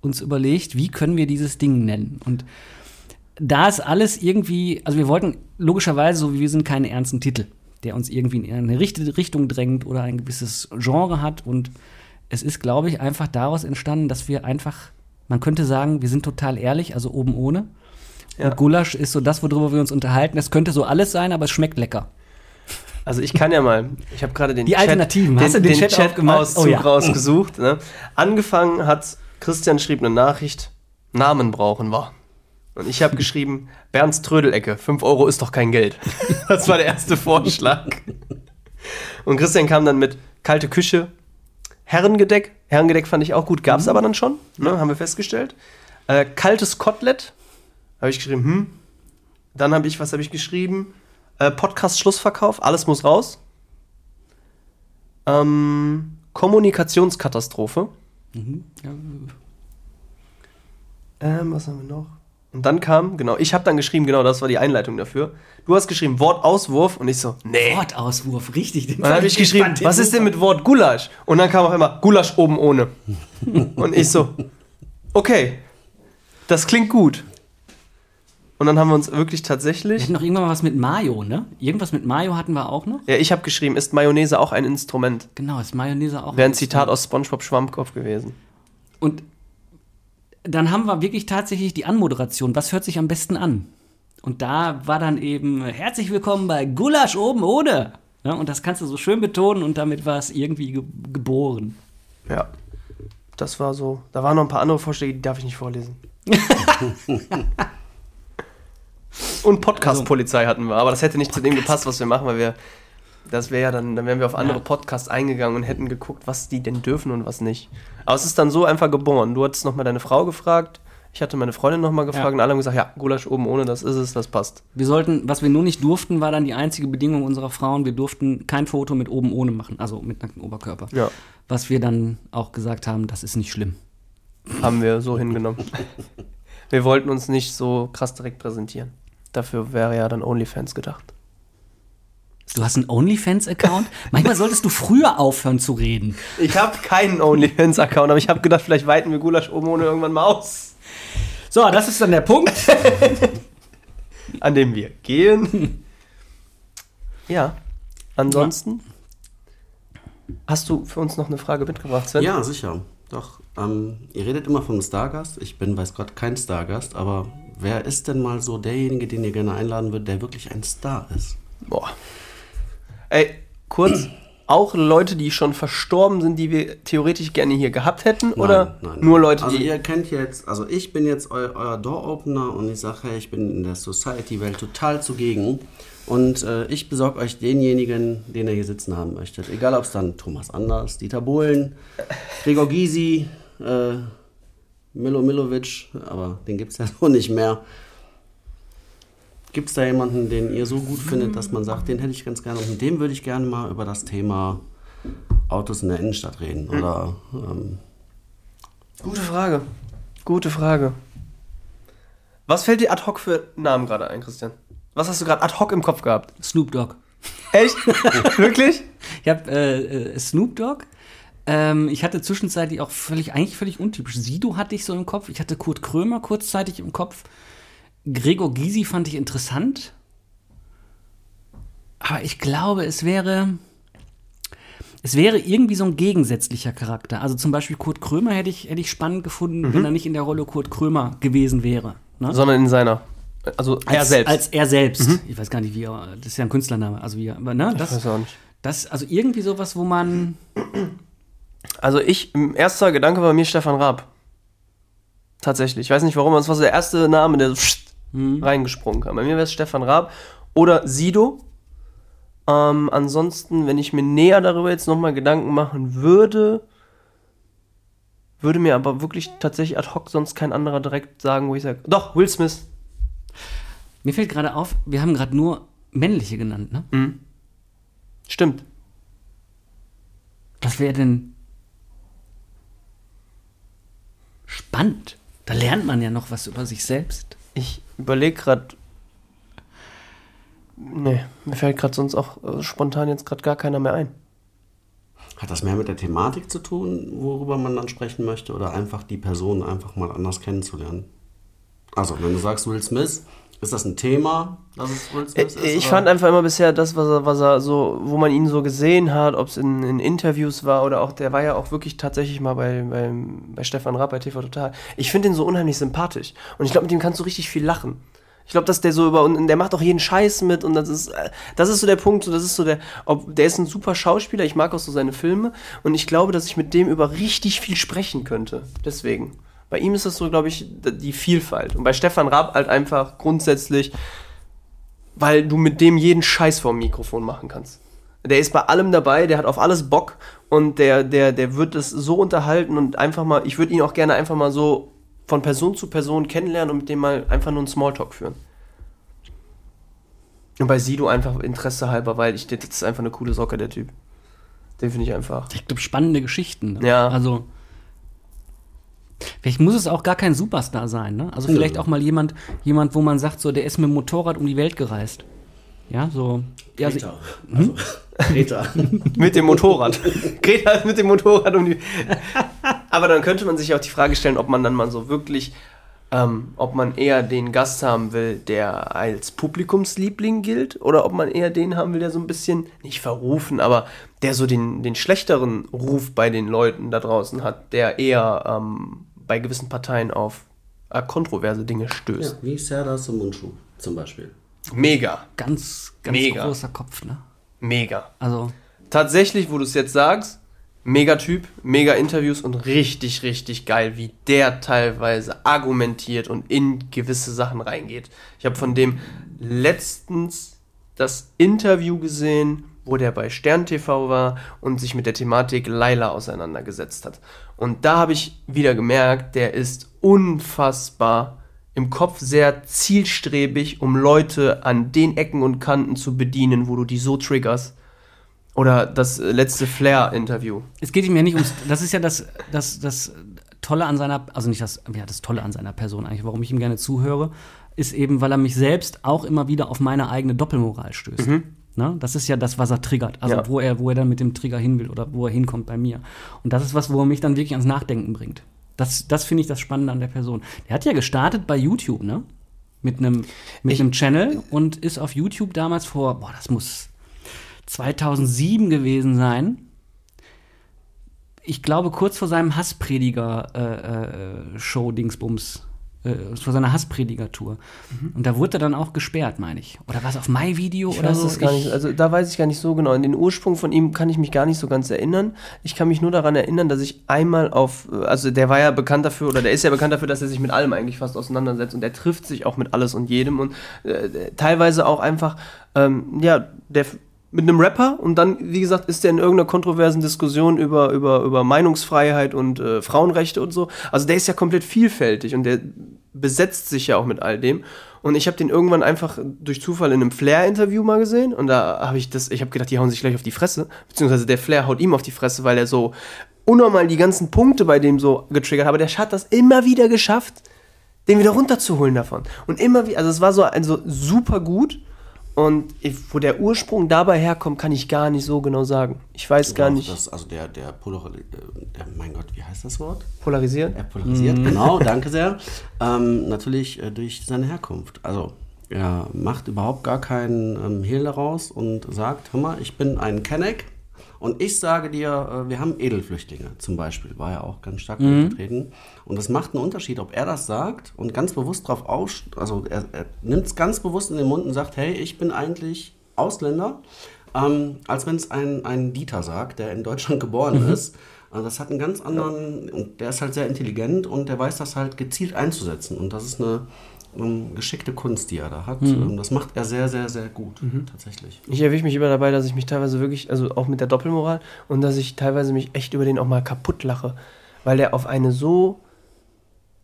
S1: uns überlegt, wie können wir dieses Ding nennen. Und da ist alles irgendwie, also wir wollten logischerweise, so wie wir sind, keinen ernsten Titel, der uns irgendwie in eine Richt- Richtung drängt oder ein gewisses Genre hat. Und es ist, glaube ich, einfach daraus entstanden, dass wir einfach, man könnte sagen, wir sind total ehrlich, also oben ohne.
S2: Ja.
S1: Und Gulasch ist so das, worüber wir uns unterhalten. Es könnte so alles sein, aber es schmeckt lecker.
S2: Also ich kann ja mal, ich habe gerade den
S1: Die Alternativen,
S2: den,
S1: hast du den
S2: den
S1: Chat aufgemacht?
S2: Chat-Auszug
S1: Oh ja.
S2: rausgesucht. Ne? Angefangen hat, Christian schrieb eine Nachricht, Namen brauchen wir. Und ich habe geschrieben, Bernds Trödelecke, 5 Euro ist doch kein Geld. Das war der erste Vorschlag. Und Christian kam dann mit kalte Küche, Herrengedeck. Herrengedeck fand ich auch gut, gab es aber dann schon, ne? haben wir festgestellt. Äh, kaltes Kotelett, habe ich geschrieben, hm. Dann habe ich, was habe ich geschrieben? Äh, Podcast-Schlussverkauf, alles muss raus. Ähm, Kommunikationskatastrophe.
S1: Ja,
S2: Ähm, was haben wir noch? Und dann kam, genau, ich habe dann geschrieben, genau, das war die Einleitung dafür. Du hast geschrieben Wortauswurf und ich so, nee.
S1: Wortauswurf, richtig. Den
S2: Dann habe ich geschrieben, was ist denn mit Wort Gulasch? Und dann kam auch immer Gulasch oben ohne. Und ich so, okay, das klingt gut. Und dann haben wir uns wirklich
S1: Wir
S2: tatsächlich.
S1: hatten noch irgendwann mal was mit Mayo, ne? Irgendwas mit Mayo hatten wir auch noch.
S2: Ja, ich habe geschrieben, ist Mayonnaise auch ein Instrument?
S1: Genau, ist Mayonnaise auch.
S2: Wäre ein Zitat aus SpongeBob Schwammkopf gewesen.
S1: Und dann haben wir wirklich tatsächlich die Anmoderation. Was hört sich am besten an? Und da war dann eben herzlich willkommen bei Gulasch oben ohne. Ja, und das kannst du so schön betonen und damit war es irgendwie ge geboren.
S2: Ja. Das war so. Da waren noch ein paar andere Vorschläge, die darf ich nicht vorlesen. Und Podcast-Polizei hatten wir, aber das hätte nicht zu dem gepasst, was wir machen, weil wir. Das wäre ja dann, dann wären wir auf andere
S1: Ja.
S2: Podcasts eingegangen und hätten geguckt, was die denn dürfen und was nicht. Aber es ist dann so einfach geboren. Du hattest nochmal deine Frau gefragt, ich hatte meine Freundin nochmal gefragt
S1: Ja.
S2: und alle haben gesagt, ja, Gulasch oben ohne, das ist es, das passt.
S1: Wir sollten, was wir nur nicht durften, war dann die einzige Bedingung unserer Frauen, wir durften kein Foto mit oben ohne machen, also mit nacktem Oberkörper.
S2: Ja,
S1: Was wir dann auch gesagt haben, das ist nicht schlimm.
S2: haben wir so hingenommen. Wir wollten uns nicht so krass direkt präsentieren. Dafür wäre ja dann OnlyFans gedacht.
S1: Du hast einen OnlyFans-Account? Manchmal solltest du früher aufhören zu reden.
S2: Ich habe keinen OnlyFans-Account, aber ich habe gedacht, vielleicht weiten wir Gulasch oben ohne irgendwann mal aus.
S1: So, das ist dann der Punkt.
S2: An dem wir gehen. Ja. Ansonsten. Hast du für uns noch eine Frage mitgebracht, Sven?
S3: Ja, sicher. Doch. Ähm, ihr redet immer vom Stargast. Ich bin, weiß Gott, kein Stargast, aber wer ist denn mal so derjenige, den ihr gerne einladen würdet, der wirklich ein Star ist?
S2: Boah. Ey, kurz. Auch Leute, die schon verstorben sind, die wir theoretisch gerne hier gehabt hätten? oder nur Leute,
S3: also
S2: die.
S3: ihr kennt jetzt, also ich bin jetzt eu, euer Door-Opener und ich sage, hey, ich bin in der Society-Welt total zugegen und äh, ich besorge euch denjenigen, den ihr hier sitzen haben möchtet. Egal, ob es dann Thomas Anders, Dieter Bohlen, Gregor Gysi, äh, Milo Milovic, aber den gibt es ja so nicht mehr. Gibt es da jemanden, den ihr so gut findet, dass man sagt, den hätte ich ganz gerne und mit dem würde ich gerne mal über das Thema Autos in der Innenstadt reden? Oder ähm,
S2: Gute Frage. Gute Frage. Was fällt dir ad hoc für Namen gerade ein, Christian? Was hast du gerade ad hoc im Kopf gehabt?
S1: Snoop Dogg.
S2: Echt? Wirklich?
S1: Ich habe äh, äh, Snoop Dogg. Ähm, ich hatte zwischenzeitlich auch völlig, eigentlich völlig untypisch. Sido hatte ich so im Kopf. Ich hatte Kurt Krömer kurzzeitig im Kopf. Gregor Gysi fand ich interessant. Aber ich glaube, es wäre. Es wäre irgendwie so ein gegensätzlicher Charakter. Also zum Beispiel Kurt Krömer hätte ich, hätte ich spannend gefunden, wenn er nicht in der Rolle Kurt Krömer gewesen wäre. Ne?
S2: Sondern in seiner. Also er
S1: als,
S2: selbst.
S1: Als er selbst. Ich weiß gar nicht, wie er. Das ist ja ein Künstlername. Also wie er. Ne?
S2: ich
S1: Das,
S2: weiß auch nicht.
S1: das, also irgendwie sowas, wo man.
S2: Also ich, im erster Gedanke war mir Stefan Raab. Tatsächlich. Ich weiß nicht warum, aber es war so der erste Name, der so reingesprungen kam. Bei mir wäre es Stefan Raab oder Sido. Ähm, ansonsten, wenn ich mir näher darüber jetzt nochmal Gedanken machen würde, würde mir aber wirklich tatsächlich ad hoc sonst kein anderer direkt sagen, wo ich sage, doch, Will Smith.
S1: Mir fällt gerade auf, wir haben gerade nur männliche genannt, ne?
S2: Stimmt.
S1: Was wäre denn spannend? Da lernt man ja noch was über sich selbst.
S2: Ich überlege gerade. Nee, mir fällt gerade sonst auch äh, spontan jetzt gerade gar keiner mehr ein.
S3: Hat das mehr mit der Thematik zu tun, worüber man dann sprechen möchte, oder einfach die Person einfach mal anders kennenzulernen? Also, wenn du sagst Will Smith, ist das ein Thema, dass es Will Smith ist?
S2: Ich
S3: oder?
S2: fand einfach immer bisher das, was er, was er so, wo man ihn so gesehen hat, ob es in, in Interviews war oder auch, der war ja auch wirklich tatsächlich mal bei, bei, bei Stefan Raab bei TV Total. Ich finde ihn so unheimlich sympathisch. Und ich glaube, mit ihm kannst du richtig viel lachen. Ich glaube, dass der so über und der macht auch jeden Scheiß mit und das ist äh, das ist so der Punkt, so das ist so der ob der ist ein super Schauspieler, ich mag auch so seine Filme und ich glaube, dass ich mit dem über richtig viel sprechen könnte. Deswegen. Bei ihm ist das so, glaube ich, die Vielfalt und bei Stefan Raab halt einfach grundsätzlich weil du mit dem jeden Scheiß vorm Mikrofon machen kannst. Der ist bei allem dabei, der hat auf alles Bock und der, der, der wird es so unterhalten und einfach mal, ich würde ihn auch gerne einfach mal so von Person zu Person kennenlernen und mit dem mal einfach nur einen Smalltalk führen. Und bei Sido einfach Interesse halber, weil ich, das ist einfach eine coole Socke, der Typ. Den finde ich einfach.
S1: Ich glaube, spannende Geschichten.
S2: Ja.
S1: Also, vielleicht muss es auch gar kein Superstar sein, ne? Also vielleicht auch mal jemand, jemand, wo man sagt, so, der ist mit dem Motorrad um die Welt gereist. Ja, so. Ja, also,
S3: Greta. Also, Greta.
S2: Mit dem Motorrad. Greta ist mit dem Motorrad um die. Aber dann könnte man sich auch die Frage stellen, ob man dann mal so wirklich, ähm, ob man eher den Gast haben will, der als Publikumsliebling gilt, oder ob man eher den haben will, der so ein bisschen, nicht verrufen, aber der so den, den schlechteren Ruf bei den Leuten da draußen hat, der eher ähm, bei gewissen Parteien auf äh, kontroverse Dinge
S3: ja,
S2: stößt.
S3: wie Serdar Mundschuh zum Beispiel.
S2: Mega,
S1: ganz, ganz
S2: Mega.
S1: großer Kopf, ne?
S2: mega.
S1: Also,
S2: tatsächlich, wo du es jetzt sagst, mega Typ, mega Interviews und richtig, richtig geil, wie der teilweise argumentiert und in gewisse Sachen reingeht. Ich habe von dem letztens das Interview gesehen, wo der bei Stern TV war und sich mit der Thematik Laila auseinandergesetzt hat. Und da habe ich wieder gemerkt, der ist unfassbar im Kopf sehr zielstrebig, um Leute an den Ecken und Kanten zu bedienen, wo du die so triggerst. Oder das äh, letzte Flair-Interview.
S1: es geht ihm ja nicht ums. Das ist ja das, das, das Tolle an seiner, also nicht das, ja, das Tolle an seiner Person eigentlich, warum ich ihm gerne zuhöre, ist eben, weil er mich selbst auch immer wieder auf meine eigene Doppelmoral stößt. Ne? Das ist ja das, was er triggert. Also
S2: Ja.
S1: wo er, wo er dann mit dem Trigger hin will oder wo er hinkommt bei mir. Und das ist was, wo er mich dann wirklich ans Nachdenken bringt. Das, das finde ich das Spannende an der Person. Der hat ja gestartet bei YouTube, ne? Mit einem mit
S2: Ich-
S1: einem Channel und ist auf YouTube damals vor, boah, das muss 2007 gewesen sein. Ich glaube, kurz vor seinem Hassprediger-Show-Dingsbums, äh, vor seiner Hassprediger-Tour. Und da wurde er dann auch gesperrt, meine ich. Oder was auf MyVideo oder
S2: weiß
S1: so?
S2: es gar
S1: Ich-
S2: nicht. Also da weiß ich gar nicht so genau. An den Ursprung von ihm kann ich mich gar nicht so ganz erinnern. Ich kann mich nur daran erinnern, dass ich einmal auf, also der war ja bekannt dafür, oder der ist ja bekannt dafür, dass er sich mit allem eigentlich fast auseinandersetzt und der trifft sich auch mit alles und jedem und äh, teilweise auch einfach, ähm, ja, der mit einem Rapper und dann, wie gesagt, ist der in irgendeiner kontroversen Diskussion über, über, über Meinungsfreiheit und äh, Frauenrechte und so. Also der ist ja komplett vielfältig und der besetzt sich ja auch mit all dem. Und ich habe den irgendwann einfach durch Zufall in einem Flair-Interview mal gesehen und da habe ich das, ich habe gedacht, die hauen sich gleich auf die Fresse, beziehungsweise der Flair haut ihm auf die Fresse, weil er so unnormal die ganzen Punkte bei dem so getriggert hat, aber der hat das immer wieder geschafft, den wieder runterzuholen davon. Und immer wieder, also es war so also super gut und wo der Ursprung dabei herkommt, kann ich gar nicht so genau sagen. Ich weiß gar
S3: Auch
S2: nicht.
S3: Das, also der, der Polar, äh, mein Gott, wie heißt das Wort?
S2: Polarisieren?
S3: Er polarisiert, genau, danke sehr. Ähm, natürlich äh, durch seine Herkunft. Also er macht überhaupt gar keinen ähm, Hehl daraus und sagt, hör mal, ich bin ein Kenneck und ich sage dir, äh, wir haben Edelflüchtlinge zum Beispiel, war ja auch ganz stark vertreten. Und es macht einen Unterschied, ob er das sagt und ganz bewusst drauf aus, also er, er nimmt es ganz bewusst in den Mund und sagt, hey, ich bin eigentlich Ausländer, ähm, als wenn es ein, ein Dieter sagt, der in Deutschland geboren ist. Also das hat einen ganz anderen, und der ist halt sehr intelligent und der weiß das halt gezielt einzusetzen. Und das ist eine geschickte Kunst, die er da hat. Ähm, Das macht er sehr, sehr, sehr gut, tatsächlich.
S2: Ich erwische mich immer dabei, dass ich mich teilweise wirklich, also auch mit der Doppelmoral, und dass ich teilweise mich echt über den auch mal kaputt lache, weil der auf eine so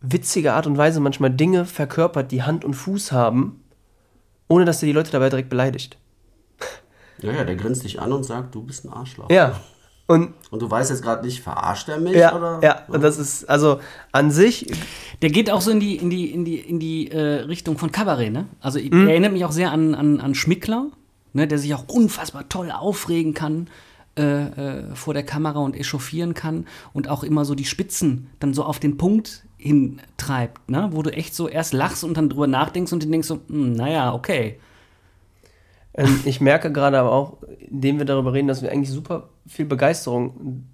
S2: witzige Art und Weise manchmal Dinge verkörpert, die Hand und Fuß haben, ohne dass er die Leute dabei direkt beleidigt.
S3: Ja, ja, der grinst dich an und sagt, du bist ein Arschloch.
S2: Ja. Und
S3: Und du weißt jetzt gerade nicht, verarscht er mich?
S2: ja,
S3: oder?
S2: ja, und das ist, also an sich,
S1: Der geht auch so in die, in die, in die, in die äh, Richtung von Kabarett, ne? Also
S2: Mhm.
S1: er erinnert mich auch sehr an, an, an Schmickler, ne, der sich auch unfassbar toll aufregen kann äh, äh, vor der Kamera und echauffieren kann und auch immer so die Spitzen dann so auf den Punkt hintreibt, ne? Wo du echt so erst lachst und dann drüber nachdenkst und dann denkst so, hm, naja, okay.
S2: ähm, ich merke gerade aber auch, indem wir darüber reden, dass wir eigentlich super viel Begeisterung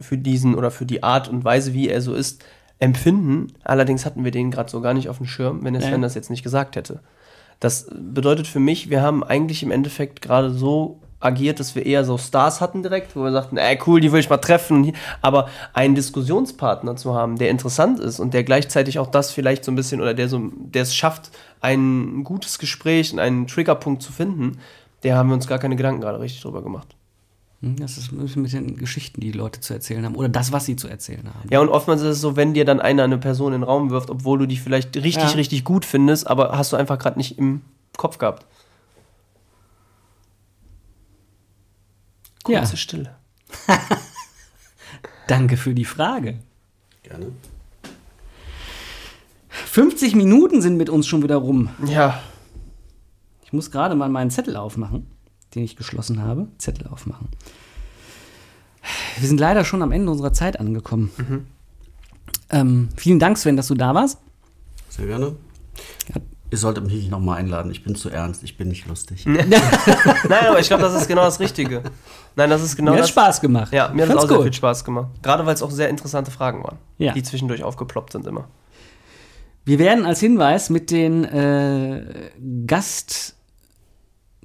S2: für diesen oder für die Art und Weise, wie er so ist, empfinden. Allerdings hatten wir den gerade so gar nicht auf dem Schirm, wenn Sven
S1: Ja.
S2: das jetzt nicht gesagt hätte. Das bedeutet für mich, wir haben eigentlich im Endeffekt gerade so agiert, dass wir eher so Stars hatten direkt, wo wir sagten, ey cool, die will ich mal treffen. Aber einen Diskussionspartner zu haben, der interessant ist und der gleichzeitig auch das vielleicht so ein bisschen oder der so, der es schafft, ein gutes Gespräch und einen Triggerpunkt zu finden, der haben wir uns gar keine Gedanken gerade richtig drüber gemacht.
S1: Hm, Das ist ein bisschen mit den Geschichten, die die Leute zu erzählen haben. Oder das, was sie zu erzählen haben.
S2: Ja, und oftmals ist es so, wenn dir dann einer eine Person in den Raum wirft, obwohl du die vielleicht richtig,
S1: Ja.
S2: richtig gut findest, aber hast du einfach gerade nicht im Kopf gehabt.
S1: Ja.
S2: Kurze Stille.
S1: Danke für die Frage.
S3: Gerne.
S1: 50 Minuten sind mit uns schon wieder rum.
S2: Ja,
S1: Ich muss gerade mal meinen Zettel aufmachen, den ich geschlossen habe. Zettel aufmachen. Wir sind leider schon am Ende unserer Zeit angekommen. Ähm, vielen Dank, Sven, dass du da warst.
S3: Sehr gerne.
S1: Ja.
S3: Ihr solltet mich nicht nochmal einladen. Ich bin zu ernst. Ich bin nicht lustig.
S2: nein, aber ich glaube, das ist genau das Richtige. Nein, das ist genau
S1: Mir hat
S2: das.
S1: Spaß gemacht.
S2: Ja, mir hat
S1: Fand's
S2: auch sehr
S1: gut.
S2: viel Spaß gemacht. Gerade weil es auch sehr interessante Fragen waren,
S1: Ja.
S2: die zwischendurch aufgeploppt sind immer.
S1: Wir werden als Hinweis mit den äh,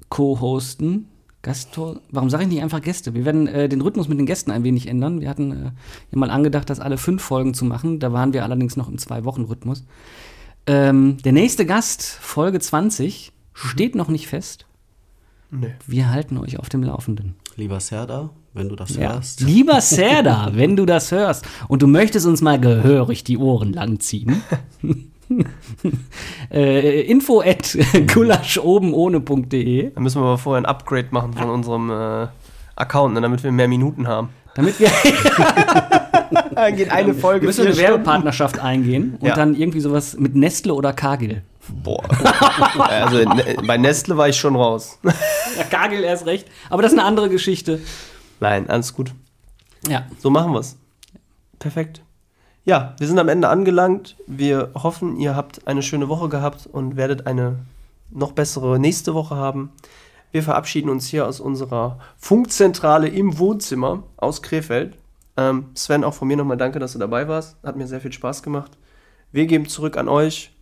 S1: Gast-Co-Hosten, Gast warum sage ich nicht einfach Gäste? Wir werden äh, den Rhythmus mit den Gästen ein wenig ändern. Wir hatten äh, ja mal angedacht, das alle fünf Folgen zu machen. Da waren wir allerdings noch im Zwei-Wochen-Rhythmus. Ähm, der nächste Gast, Folge 20, steht noch nicht fest.
S2: Nee.
S1: Wir halten euch auf dem Laufenden.
S3: Lieber Serda, wenn du das
S1: Ja.
S3: hörst.
S1: Lieber Serda, wenn du das hörst und du möchtest uns mal gehörig die Ohren langziehen. äh, info at gulaschobenohne.de
S2: Da müssen wir aber vorher ein Upgrade machen von unserem äh, Account, ne, damit wir mehr Minuten haben.
S1: damit wir
S2: Dann geht eine Folge
S1: müssen wir eine
S2: Stunden.
S1: Werbepartnerschaft eingehen und
S2: Ja.
S1: dann irgendwie sowas mit Nestle oder Cargill.
S2: Boah. also ne, bei Nestle war ich schon raus.
S1: Ja, Cargill erst recht, aber das ist eine andere Geschichte.
S2: Nein, alles gut.
S1: Ja,
S2: So machen wir es. Perfekt. Ja, wir sind am Ende angelangt. Wir hoffen, ihr habt eine schöne Woche gehabt und werdet eine noch bessere nächste Woche haben. Wir verabschieden uns hier aus unserer Funkzentrale im Wohnzimmer aus Krefeld. Ähm, Sven, auch von mir nochmal danke, dass du dabei warst. Hat mir sehr viel Spaß gemacht. Wir geben zurück an euch.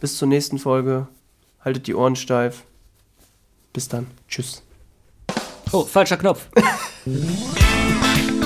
S2: Bis zur nächsten Folge. Haltet die Ohren steif. Bis dann. Tschüss.
S1: oh, falscher Knopf.